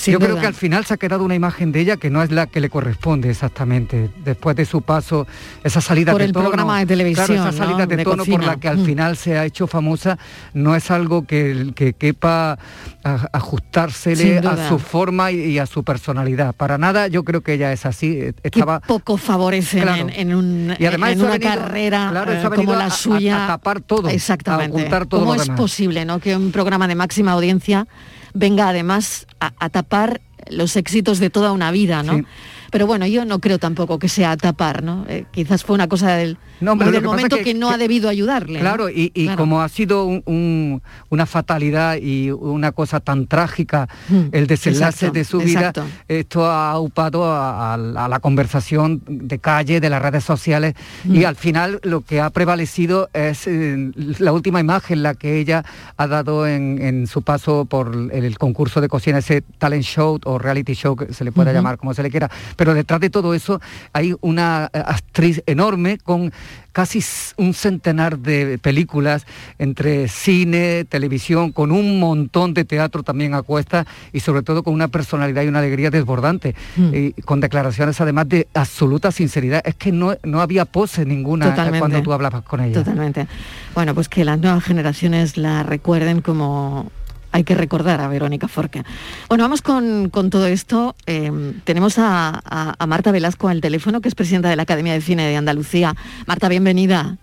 Sin Yo creo que al final se ha quedado una imagen de ella que no es la que le corresponde exactamente. Después de su paso, esa salida Por de el tono, programa de televisión, claro, esa salida ¿no? de, de tono por la que al final se ha hecho famosa, no es algo que, que quepa a- ajustársele a su forma y, y a su personalidad. Para nada, yo creo que ella es así. eh, Estaba poco favorecen Claro. en, en un- Y además en una venido- carrera claro, eh, como a- la a- suya a tapar todo, a exactamente ocultar todo cómo lo es demás. posible no que un programa de máxima audiencia venga además a, tapar los éxitos de toda una vida no. Pero bueno yo no creo tampoco que sea tapar no Eh, quizás fue una cosa del, No, pero del momento que, que- no ha debido ayudarle ¿no? Claro, y, y Claro. como ha sido un- un- una fatalidad y una cosa tan trágica Mm, el desenlace exacto, de su exacto. vida, esto ha aupado a, a- a la conversación de calle, de las redes sociales, Mm. y al final lo que ha prevalecido es eh, la última imagen, la que ella ha dado en, en su paso por el, el concurso de cocina, ese talent show o reality show, que se le pueda llamar como se le quiera, pero detrás de todo eso hay una eh, actriz enorme con casi un centenar de películas entre cine, televisión, con un montón de teatro también a cuesta y sobre todo con una personalidad y una alegría desbordante, Mm. y con declaraciones además de absoluta sinceridad. Es que no, no había pose ninguna eh, Totalmente. cuando tú hablabas con ella. Totalmente. Bueno, pues que las nuevas generaciones la recuerden como hay que recordar a Verónica Forqué. Bueno, vamos con, con todo esto. Eh, tenemos a- a Marta Velasco al teléfono, que es presidenta de la Academia de Cine de Andalucía. Marta, bienvenida.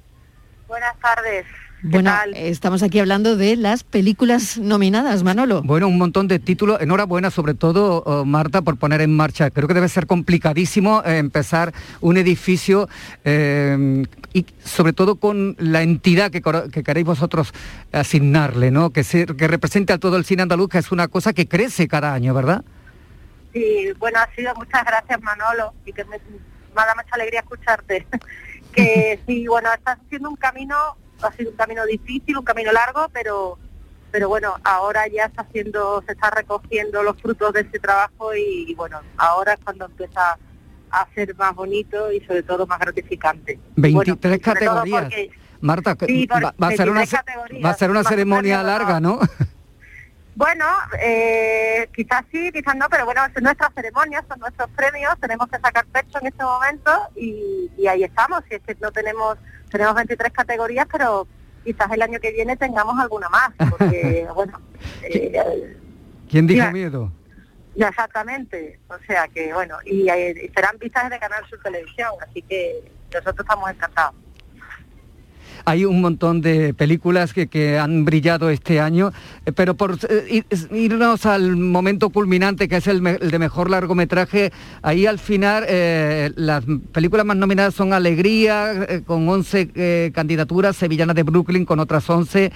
Buenas tardes. Bueno, estamos aquí hablando de las películas nominadas, Manolo. Bueno, un montón de títulos. Enhorabuena, sobre todo, oh, Marta, por poner en marcha. Creo que debe ser complicadísimo eh, empezar un edificio eh, y sobre todo con la entidad que, queréis vosotros asignarle, ¿no? Que, se- que represente a todo el cine andaluz, que es una cosa que crece cada año, ¿verdad? Sí, bueno, ha sido muchas gracias Manolo y que me, me da mucha alegría escucharte. que sí, bueno, estás haciendo un camino, ha sido un camino difícil, un camino largo, pero pero bueno, ahora ya está haciendo, se está recogiendo los frutos de ese trabajo y, bueno, ahora es cuando empieza a ser más bonito y sobre todo más gratificante. 23 categorías. Marta, va, a ser una, va a ser una ceremonia larga, ¿no? Bueno, eh, quizás sí, quizás no, pero bueno, es nuestra ceremonia, son nuestros premios, tenemos que sacar pecho en este momento y, y ahí estamos. Y es que no tenemos, tenemos 23 categorías, pero quizás el año que viene tengamos alguna más, porque bueno... Eh, ¿Quién dijo miedo? Ya, exactamente, o sea que bueno, y, eh, y serán vistas de Canal Sur Televisión, así que nosotros estamos encantados hay un montón de películas que, han brillado este año, eh, pero por eh, irnos al momento culminante, que es el, de mejor largometraje, ahí al final eh, las películas más nominadas son Alegría, con 11 candidaturas, Sevillana de Brooklyn con otras 11,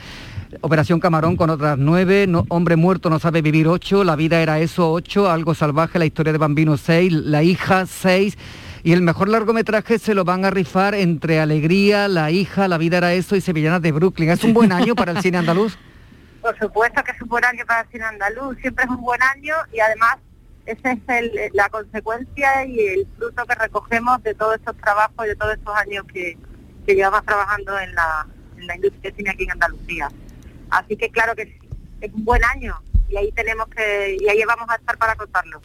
Operación Camarón con otras 9, Hombre Muerto no sabe vivir 8, La vida era eso 8, Algo Salvaje, La historia de Bambino 6, La hija 6, y el mejor largometraje se lo van a rifar entre Alegría, La hija, La vida era eso y Sevillanas de Brooklyn. ¿Es un buen año para el cine andaluz? Por supuesto que es un buen año para el cine andaluz, siempre es un buen año y además esa es la consecuencia y el fruto que recogemos de todos estos trabajos y de todos estos años que, llevamos trabajando en la, industria de cine aquí en Andalucía. Así que claro que es un buen año y ahí tenemos que y ahí vamos a estar para contarlo.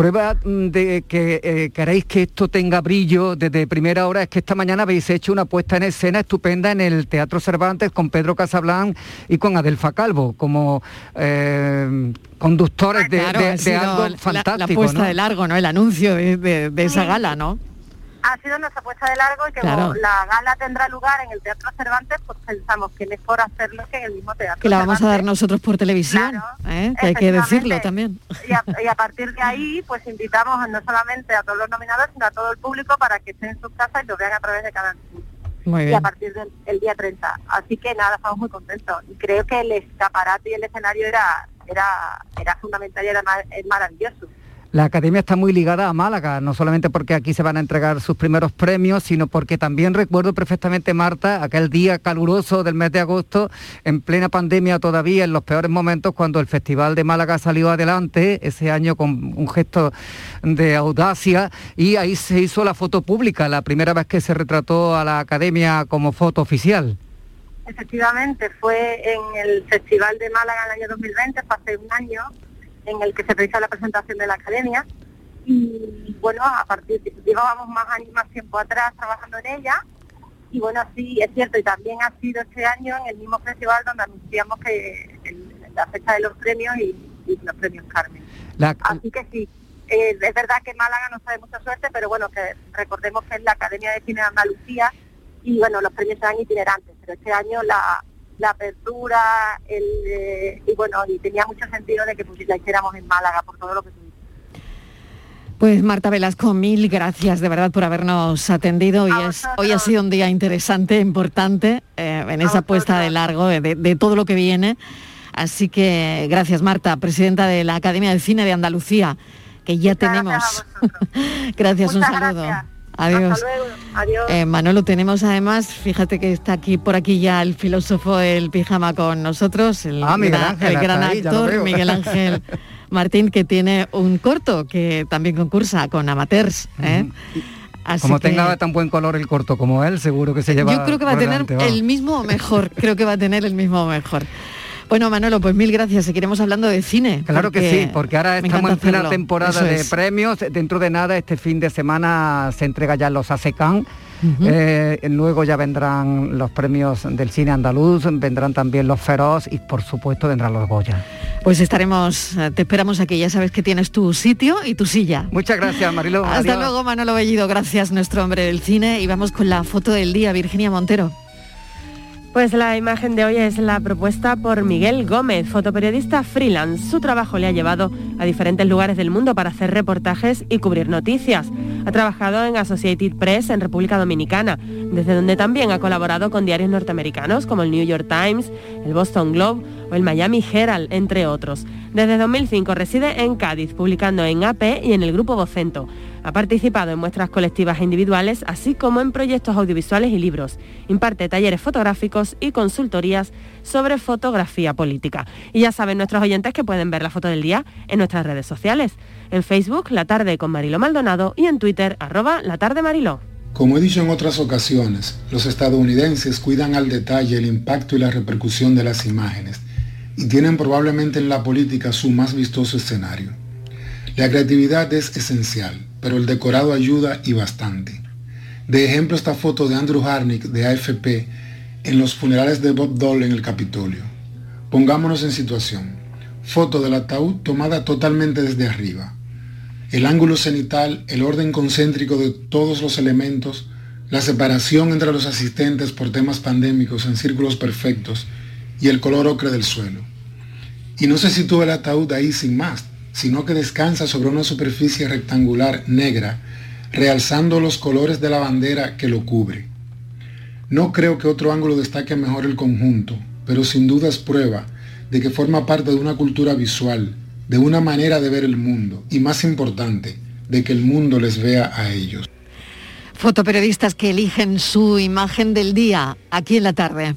Prueba mm, de que eh, queréis que esto tenga brillo desde primera hora es que esta mañana habéis hecho una puesta en escena estupenda en el Teatro Cervantes con Pedro Casablan y con Adelfa Calvo como eh, conductores de, algo fantástico. La, puesta de largo, ¿no? El anuncio de esa gala, ¿no? Ha sido nuestra puesta de largo y que la gala tendrá lugar en el Teatro Cervantes, pues pensamos que mejor hacerlo que en el mismo teatro. Que la vamos a dar nosotros por televisión, ¿eh? que hay que decirlo también. Y a, partir de ahí, pues invitamos no solamente a todos los nominados, sino a todo el público para que estén en sus casas y lo vean a través de cada muy bien. y a partir del día 30. Así que nada, estamos muy contentos. Y creo que el escaparate y el escenario era era era fundamental y era maravilloso. La academia está muy ligada a Málaga, no solamente porque aquí se van a entregar sus primeros premios, sino porque también recuerdo perfectamente, Marta, aquel día caluroso del mes de agosto, en plena pandemia todavía, en los peores momentos, cuando el Festival de Málaga salió adelante, ese año con un gesto de audacia, y ahí se hizo la foto pública, la primera vez que se retrató a la academia como foto oficial. Efectivamente, fue en el Festival de Málaga el año 2020, hace un año, en el que se realiza la presentación de la academia. Y bueno, a partir de, llevábamos más años, más tiempo atrás trabajando en ella. Y bueno, sí, es cierto, y también ha sido este año en el mismo festival donde anunciamos que la fecha de los premios y, los premios Carmen. Así que sí, eh, es verdad que Málaga no sabe mucha suerte, pero bueno, que recordemos que es la Academia de Cine de Andalucía y bueno, los premios serán itinerantes, pero este año la, la apertura, el, eh, y bueno, y tenía mucho sentido de que pues, la hiciéramos en Málaga por todo lo que tuvimos. Pues Marta Velasco, mil gracias de verdad por habernos atendido. Hoy, es, hoy ha sido un día interesante, importante, eh, en esa puesta de largo de, todo lo que viene. Así que gracias Marta, presidenta de la Academia de Cine de Andalucía, que ya tenemos. gracias, un saludo. Adiós. Adiós. Eh, Manolo, tenemos además, fíjate que está aquí por aquí ya el filósofo del pijama con nosotros, el, ah, gran, el gran actor Miguel Ángel Martín, que tiene un corto que también concursa con amateurs. ¿eh? como tenga tan buen color el corto como él, seguro que se lleva. Yo creo que va a tener el mismo mejor, creo que va a tener el mismo mejor. Bueno, Manolo, pues mil gracias. Seguiremos hablando de cine. Claro que sí, porque ahora estamos en plena temporada de premios. Dentro de nada, este fin de semana se entrega ya los ASECAN. Eh, luego ya vendrán los premios del cine andaluz, vendrán también los Feroz y por supuesto vendrán los Goya. Pues estaremos, eh, te esperamos aquí, ya sabes que tienes tu sitio y tu silla. Muchas gracias, Marilo. Hasta luego, Manolo Bellido, gracias, nuestro hombre del cine. Y vamos con la foto del día, Virginia Montero. Pues la imagen de hoy es la propuesta por Miguel Gómez, fotoperiodista freelance. Su trabajo le ha llevado a diferentes lugares del mundo para hacer reportajes y cubrir noticias. Ha trabajado en Associated Press en República Dominicana, desde donde también ha colaborado con diarios norteamericanos como el New York Times, el Boston Globe o el Miami Herald, entre otros. Desde 2005 reside en Cádiz, publicando en AP y en el Grupo Vocento. Ha participado en muestras colectivas e individuales, así como en proyectos audiovisuales y libros. Imparte talleres fotográficos y consultorías sobre fotografía política. Y ya saben nuestros oyentes que pueden ver la foto del día en nuestras redes sociales. En Facebook, La Tarde con Marilo Maldonado y en Twitter, arroba La Tarde Mariló. Como he dicho en otras ocasiones, los estadounidenses cuidan al detalle el impacto y la repercusión de las imágenes y tienen probablemente en la política su más vistoso escenario. La creatividad es esencial, pero el decorado ayuda y bastante. De ejemplo esta foto de Andrew Harnick de AFP en los funerales de Bob Dole en el Capitolio. Pongámonos en situación. Foto del ataúd tomada totalmente desde arriba. El ángulo cenital, el orden concéntrico de todos los elementos, la separación entre los asistentes por temas pandémicos en círculos perfectos y el color ocre del suelo. Y no se sitúa el ataúd ahí sin más, sino que descansa sobre una superficie rectangular negra, realzando los colores de la bandera que lo cubre. No creo que otro ángulo destaque mejor el conjunto, pero sin duda es prueba de que forma parte de una cultura visual, de una manera de ver el mundo y más importante, de que el mundo les vea a ellos. Fotoperiodistas que eligen su imagen del día aquí en la tarde.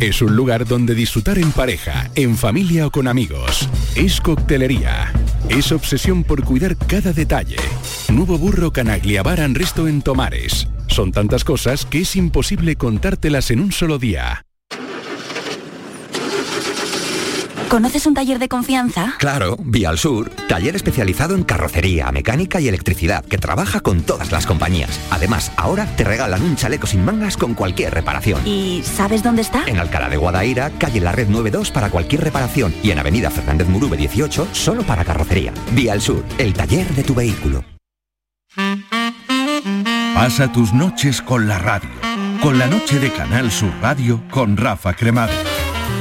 es un lugar donde disfrutar en pareja, en familia o con amigos, es coctelería, es obsesión por cuidar cada detalle. Nuevo burro Canagliabaran Resto en Tomares. Son tantas cosas que es imposible contártelas en un solo día. ¿Conoces un taller de confianza? Claro, Vía al Sur, taller especializado en carrocería, mecánica y electricidad, que trabaja con todas las compañías. Además, ahora te regalan un chaleco sin mangas con cualquier reparación. ¿Y sabes dónde está? En Alcalá de Guadaira, calle La Red 92 para cualquier reparación y en Avenida Fernández Murube 18 solo para carrocería. Vía al Sur, el taller de tu vehículo. Pasa tus noches con la radio, con la noche de Canal Sur Radio con Rafa Cremades.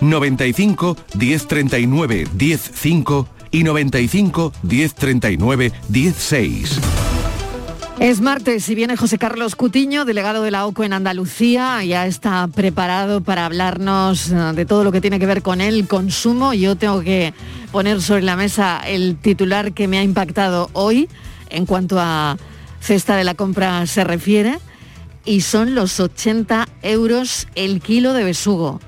95 1039 105 y 95 1039 16. Es martes y viene José Carlos Cutiño, delegado de la OCO en Andalucía. Ya está preparado para hablarnos eh, de todo lo que tiene que ver con el consumo. Yo tengo que poner sobre la mesa el titular que me ha impactado hoy en cuanto a cesta de la compra se refiere y son los 80 euros el kilo de besugo.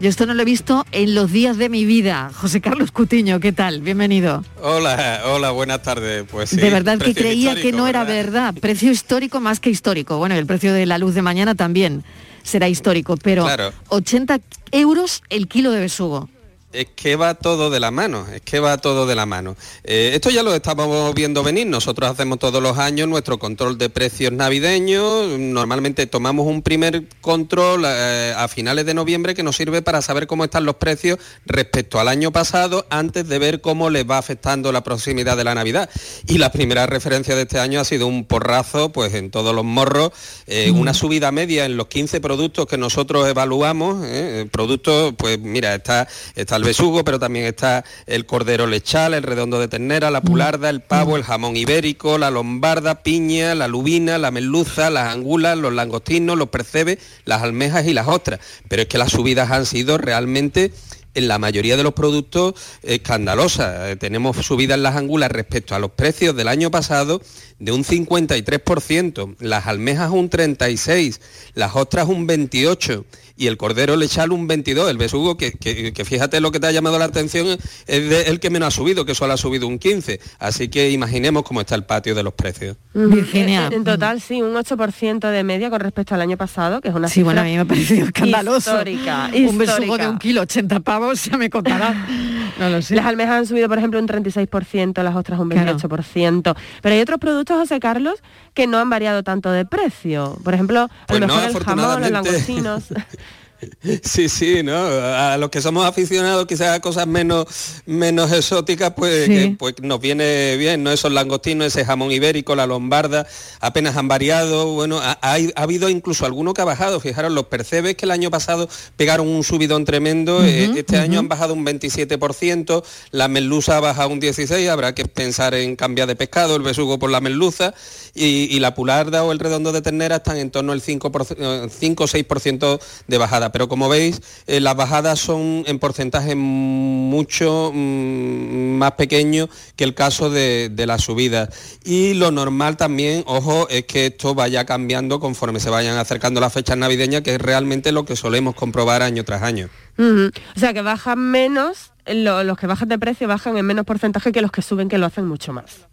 Yo esto no lo he visto en los días de mi vida. José Carlos Cutiño, ¿qué tal? Bienvenido. Hola, hola, buenas tardes. Pues sí, de verdad que creía que no era ¿verdad? verdad. Precio histórico más que histórico. Bueno, el precio de la luz de mañana también será histórico, pero Claro. 80 euros el kilo de besugo. Es que va todo de la mano, es que va todo de la mano. Eh, esto ya lo estábamos viendo venir, nosotros hacemos todos los años nuestro control de precios navideños, normalmente tomamos un primer control eh, a finales de noviembre que nos sirve para saber cómo están los precios respecto al año pasado antes de ver cómo les va afectando la proximidad de la Navidad. Y la primera referencia de este año ha sido un porrazo, pues en todos los morros, eh, una subida media en los 15 productos que nosotros evaluamos, productos, pues mira, está, está el besugo, pero también está el cordero lechal, el redondo de ternera, la pularda, el pavo, el jamón ibérico, la lombarda, piña, la lubina, la merluza, las angulas, los langostinos, los percebes, las almejas y las ostras. Pero es que las subidas han sido realmente en la mayoría de los productos escandalosa. Eh, tenemos subidas en las angulas respecto a los precios del año pasado de un 53%, las almejas un 36%, las ostras un 28% y el cordero lechal un 22, el besugo, que, fíjate lo que te ha llamado la atención, es el que menos ha subido, que solo ha subido un 15. Así que imaginemos cómo está el patio de los precios. Virginia. En, total, sí, un 8% de media con respecto al año pasado, que es una Sí, bueno, a mí me ha parecido escandaloso. Histórica, Un besugo de un kilo, 80 pavos, ya me contará. No lo sé. Las almejas han subido, por ejemplo, un 36%, las otras un 28%. Pero hay otros productos, José Carlos, que no han variado tanto de precio. Por ejemplo, a pues lo mejor el jamón, los langostinos. Sí, sí, ¿no? A los que somos aficionados quizás a cosas menos, menos exóticas, pues, pues nos viene bien, ¿no? Esos langostinos, ese jamón ibérico, la lombarda, apenas han variado. Bueno, ha, habido incluso alguno que ha bajado. Fijaros, los percebes que el año pasado pegaron un subidón tremendo, eh, este año han bajado un 27%, la merluza ha bajado un 16%, habrá que pensar en cambiar de pescado, el besugo por la merluza, y, la pularda o el redondo de ternera están en torno al 5, 5 o 6% de bajada pero como veis, eh, las bajadas son en porcentaje mucho mm, más pequeño que el caso de, de las subidas. Y lo normal también, ojo, es que esto vaya cambiando conforme se vayan acercando las fechas navideñas, que es realmente lo que solemos comprobar año tras año. O sea, que bajan menos, los que bajan de precio bajan en menos porcentaje que los que suben, que lo hacen mucho más.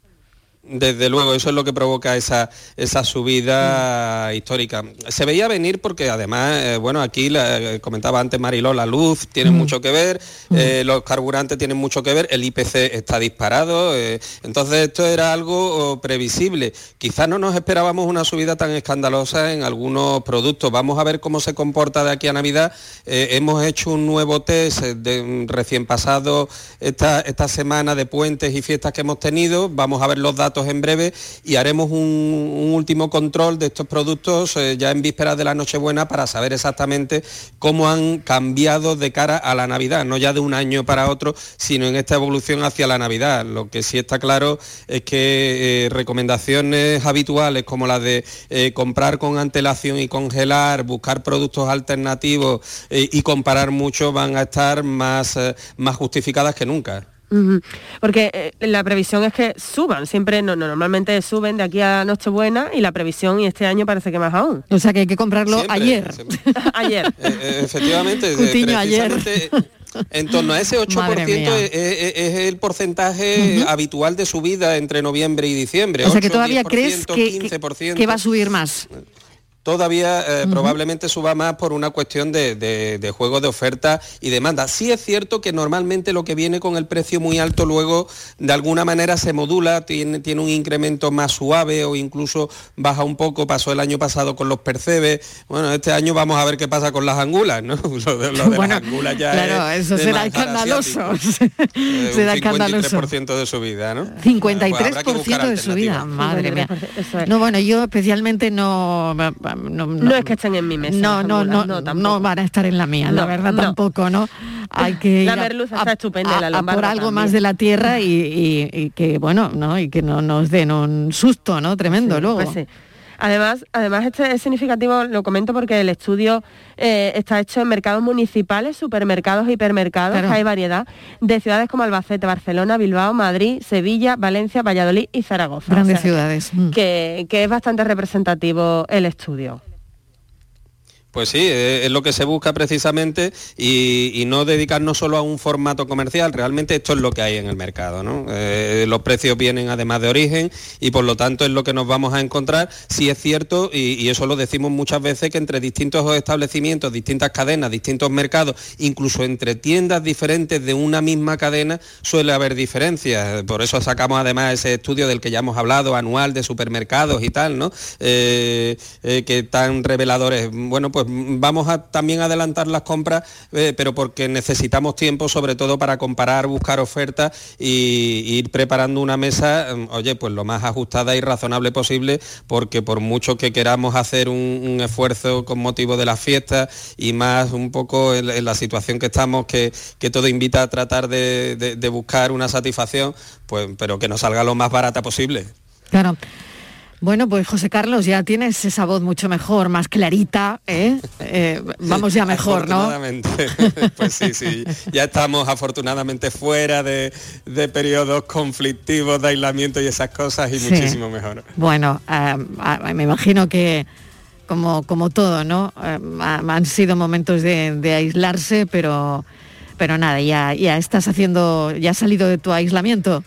Desde luego, eso es lo que provoca esa, esa subida histórica. Se veía venir porque además, eh, bueno, aquí la, comentaba antes Mariló, la luz tiene mucho que ver, eh, los carburantes tienen mucho que ver, el IPC está disparado, eh, entonces esto era algo oh, previsible. Quizás no nos esperábamos una subida tan escandalosa en algunos productos. Vamos a ver cómo se comporta de aquí a Navidad. hemos hecho un nuevo test de, recién pasado esta, esta semana de puentes y fiestas que hemos tenido. Vamos a ver los datos en breve y haremos un, último control de estos productos eh, ya en vísperas de la Nochebuena para saber exactamente cómo han cambiado de cara a la Navidad, no ya de un año para otro, sino en esta evolución hacia la Navidad. Lo que sí está claro es que eh, recomendaciones habituales como las de eh, comprar con antelación y congelar, buscar productos alternativos y comparar mucho van a estar más, más justificadas que nunca. Porque eh, la previsión es que suban, siempre no, normalmente suben de aquí a Nochebuena y la previsión y este año parece que más aún. O sea que hay que comprarlo ayer. ayer. Eh, eh, efectivamente, ayer. En torno a ese 8% es, el porcentaje habitual de subida entre noviembre y diciembre. O sea que todavía crees que va a subir más todavía eh, probablemente suba más por una cuestión de, juego de oferta y demanda. Sí es cierto que normalmente lo que viene con el precio muy alto luego de alguna manera se modula, tiene, tiene un incremento más suave o incluso baja un poco, pasó el año pasado con los percebes. Bueno, este año vamos a ver qué pasa con las angulas, ¿no? Lo de, las angulas ya Claro, eso será escandaloso. Eh, será escandaloso. 53% de subida, ¿no? 53% de subida, madre mía. No, bueno, yo especialmente no no, es que estén en mi mesa. No, no, no, no, van a estar en la mía, la verdad tampoco, ¿no? Hay que la merluza está estupenda, la por algo más de la tierra y, que bueno, ¿no? Y que no nos den un susto, ¿no? Tremendo luego. Pues Además, además este es significativo, lo comento porque el estudio eh, está hecho en mercados municipales, supermercados, hipermercados, hay variedad, de ciudades como Albacete, Barcelona, Bilbao, Madrid, Sevilla, Valencia, Valladolid y Zaragoza. Grandes ciudades. Mm. que es bastante representativo el estudio. Pues sí, es lo que se busca precisamente y, no dedicarnos solo a un formato comercial, realmente esto es lo que hay en el mercado. ¿no? Eh, los precios vienen además de origen y por lo tanto es lo que nos vamos a encontrar. Si es cierto, y, eso lo decimos muchas veces, que entre distintos establecimientos, distintas cadenas, distintos mercados, incluso entre tiendas diferentes de una misma cadena, suele haber diferencias. Por eso sacamos además ese estudio del que ya hemos hablado, anual de supermercados y tal, ¿no? Eh, eh, que tan reveladores. Bueno, pues vamos a también adelantar las compras, eh, pero porque necesitamos tiempo sobre todo para comparar, buscar ofertas y, ir preparando una mesa, mm, oye, pues lo más ajustada y razonable posible, porque por mucho que queramos hacer un, esfuerzo con motivo de las fiestas y más un poco en, la situación que estamos, que, todo invita a tratar de, buscar una satisfacción, pues, pero que nos salga lo más barata posible. Claro. Bueno, pues José Carlos, ya tienes esa voz mucho mejor, más clarita, ¿eh? Eh, vamos ya mejor, ¿no? Afortunadamente, pues sí, sí. Ya estamos afortunadamente fuera de, de periodos conflictivos de aislamiento y esas cosas y Sí. muchísimo mejor. Bueno, eh, ah, me imagino que como, como todo, ¿no? Ha- han sido momentos de, de aislarse, pero, pero nada, ya, ya estás haciendo, ya has salido de tu aislamiento.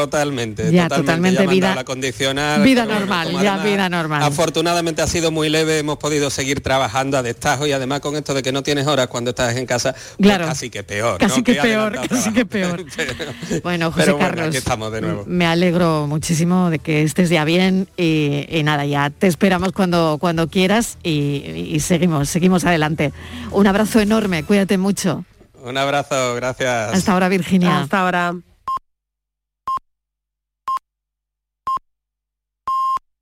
Totalmente, Ya, totalmente. totalmente, vida- la condicional. vida bueno, normal, ya vida normal. Afortunadamente ha sido muy leve, hemos podido seguir trabajando a destajo y además con esto de que no tienes horas cuando estás en casa, pues Claro. casi que peor. Casi ¿no? que peor, casi que peor. Bueno, José Pero bueno, Carlos, aquí estamos de nuevo. me alegro muchísimo de que estés ya bien y, y nada, ya te esperamos cuando, cuando quieras y, y seguimos, seguimos adelante. Un abrazo enorme, cuídate mucho. Un abrazo, gracias. Hasta ahora, Virginia. Hasta ahora.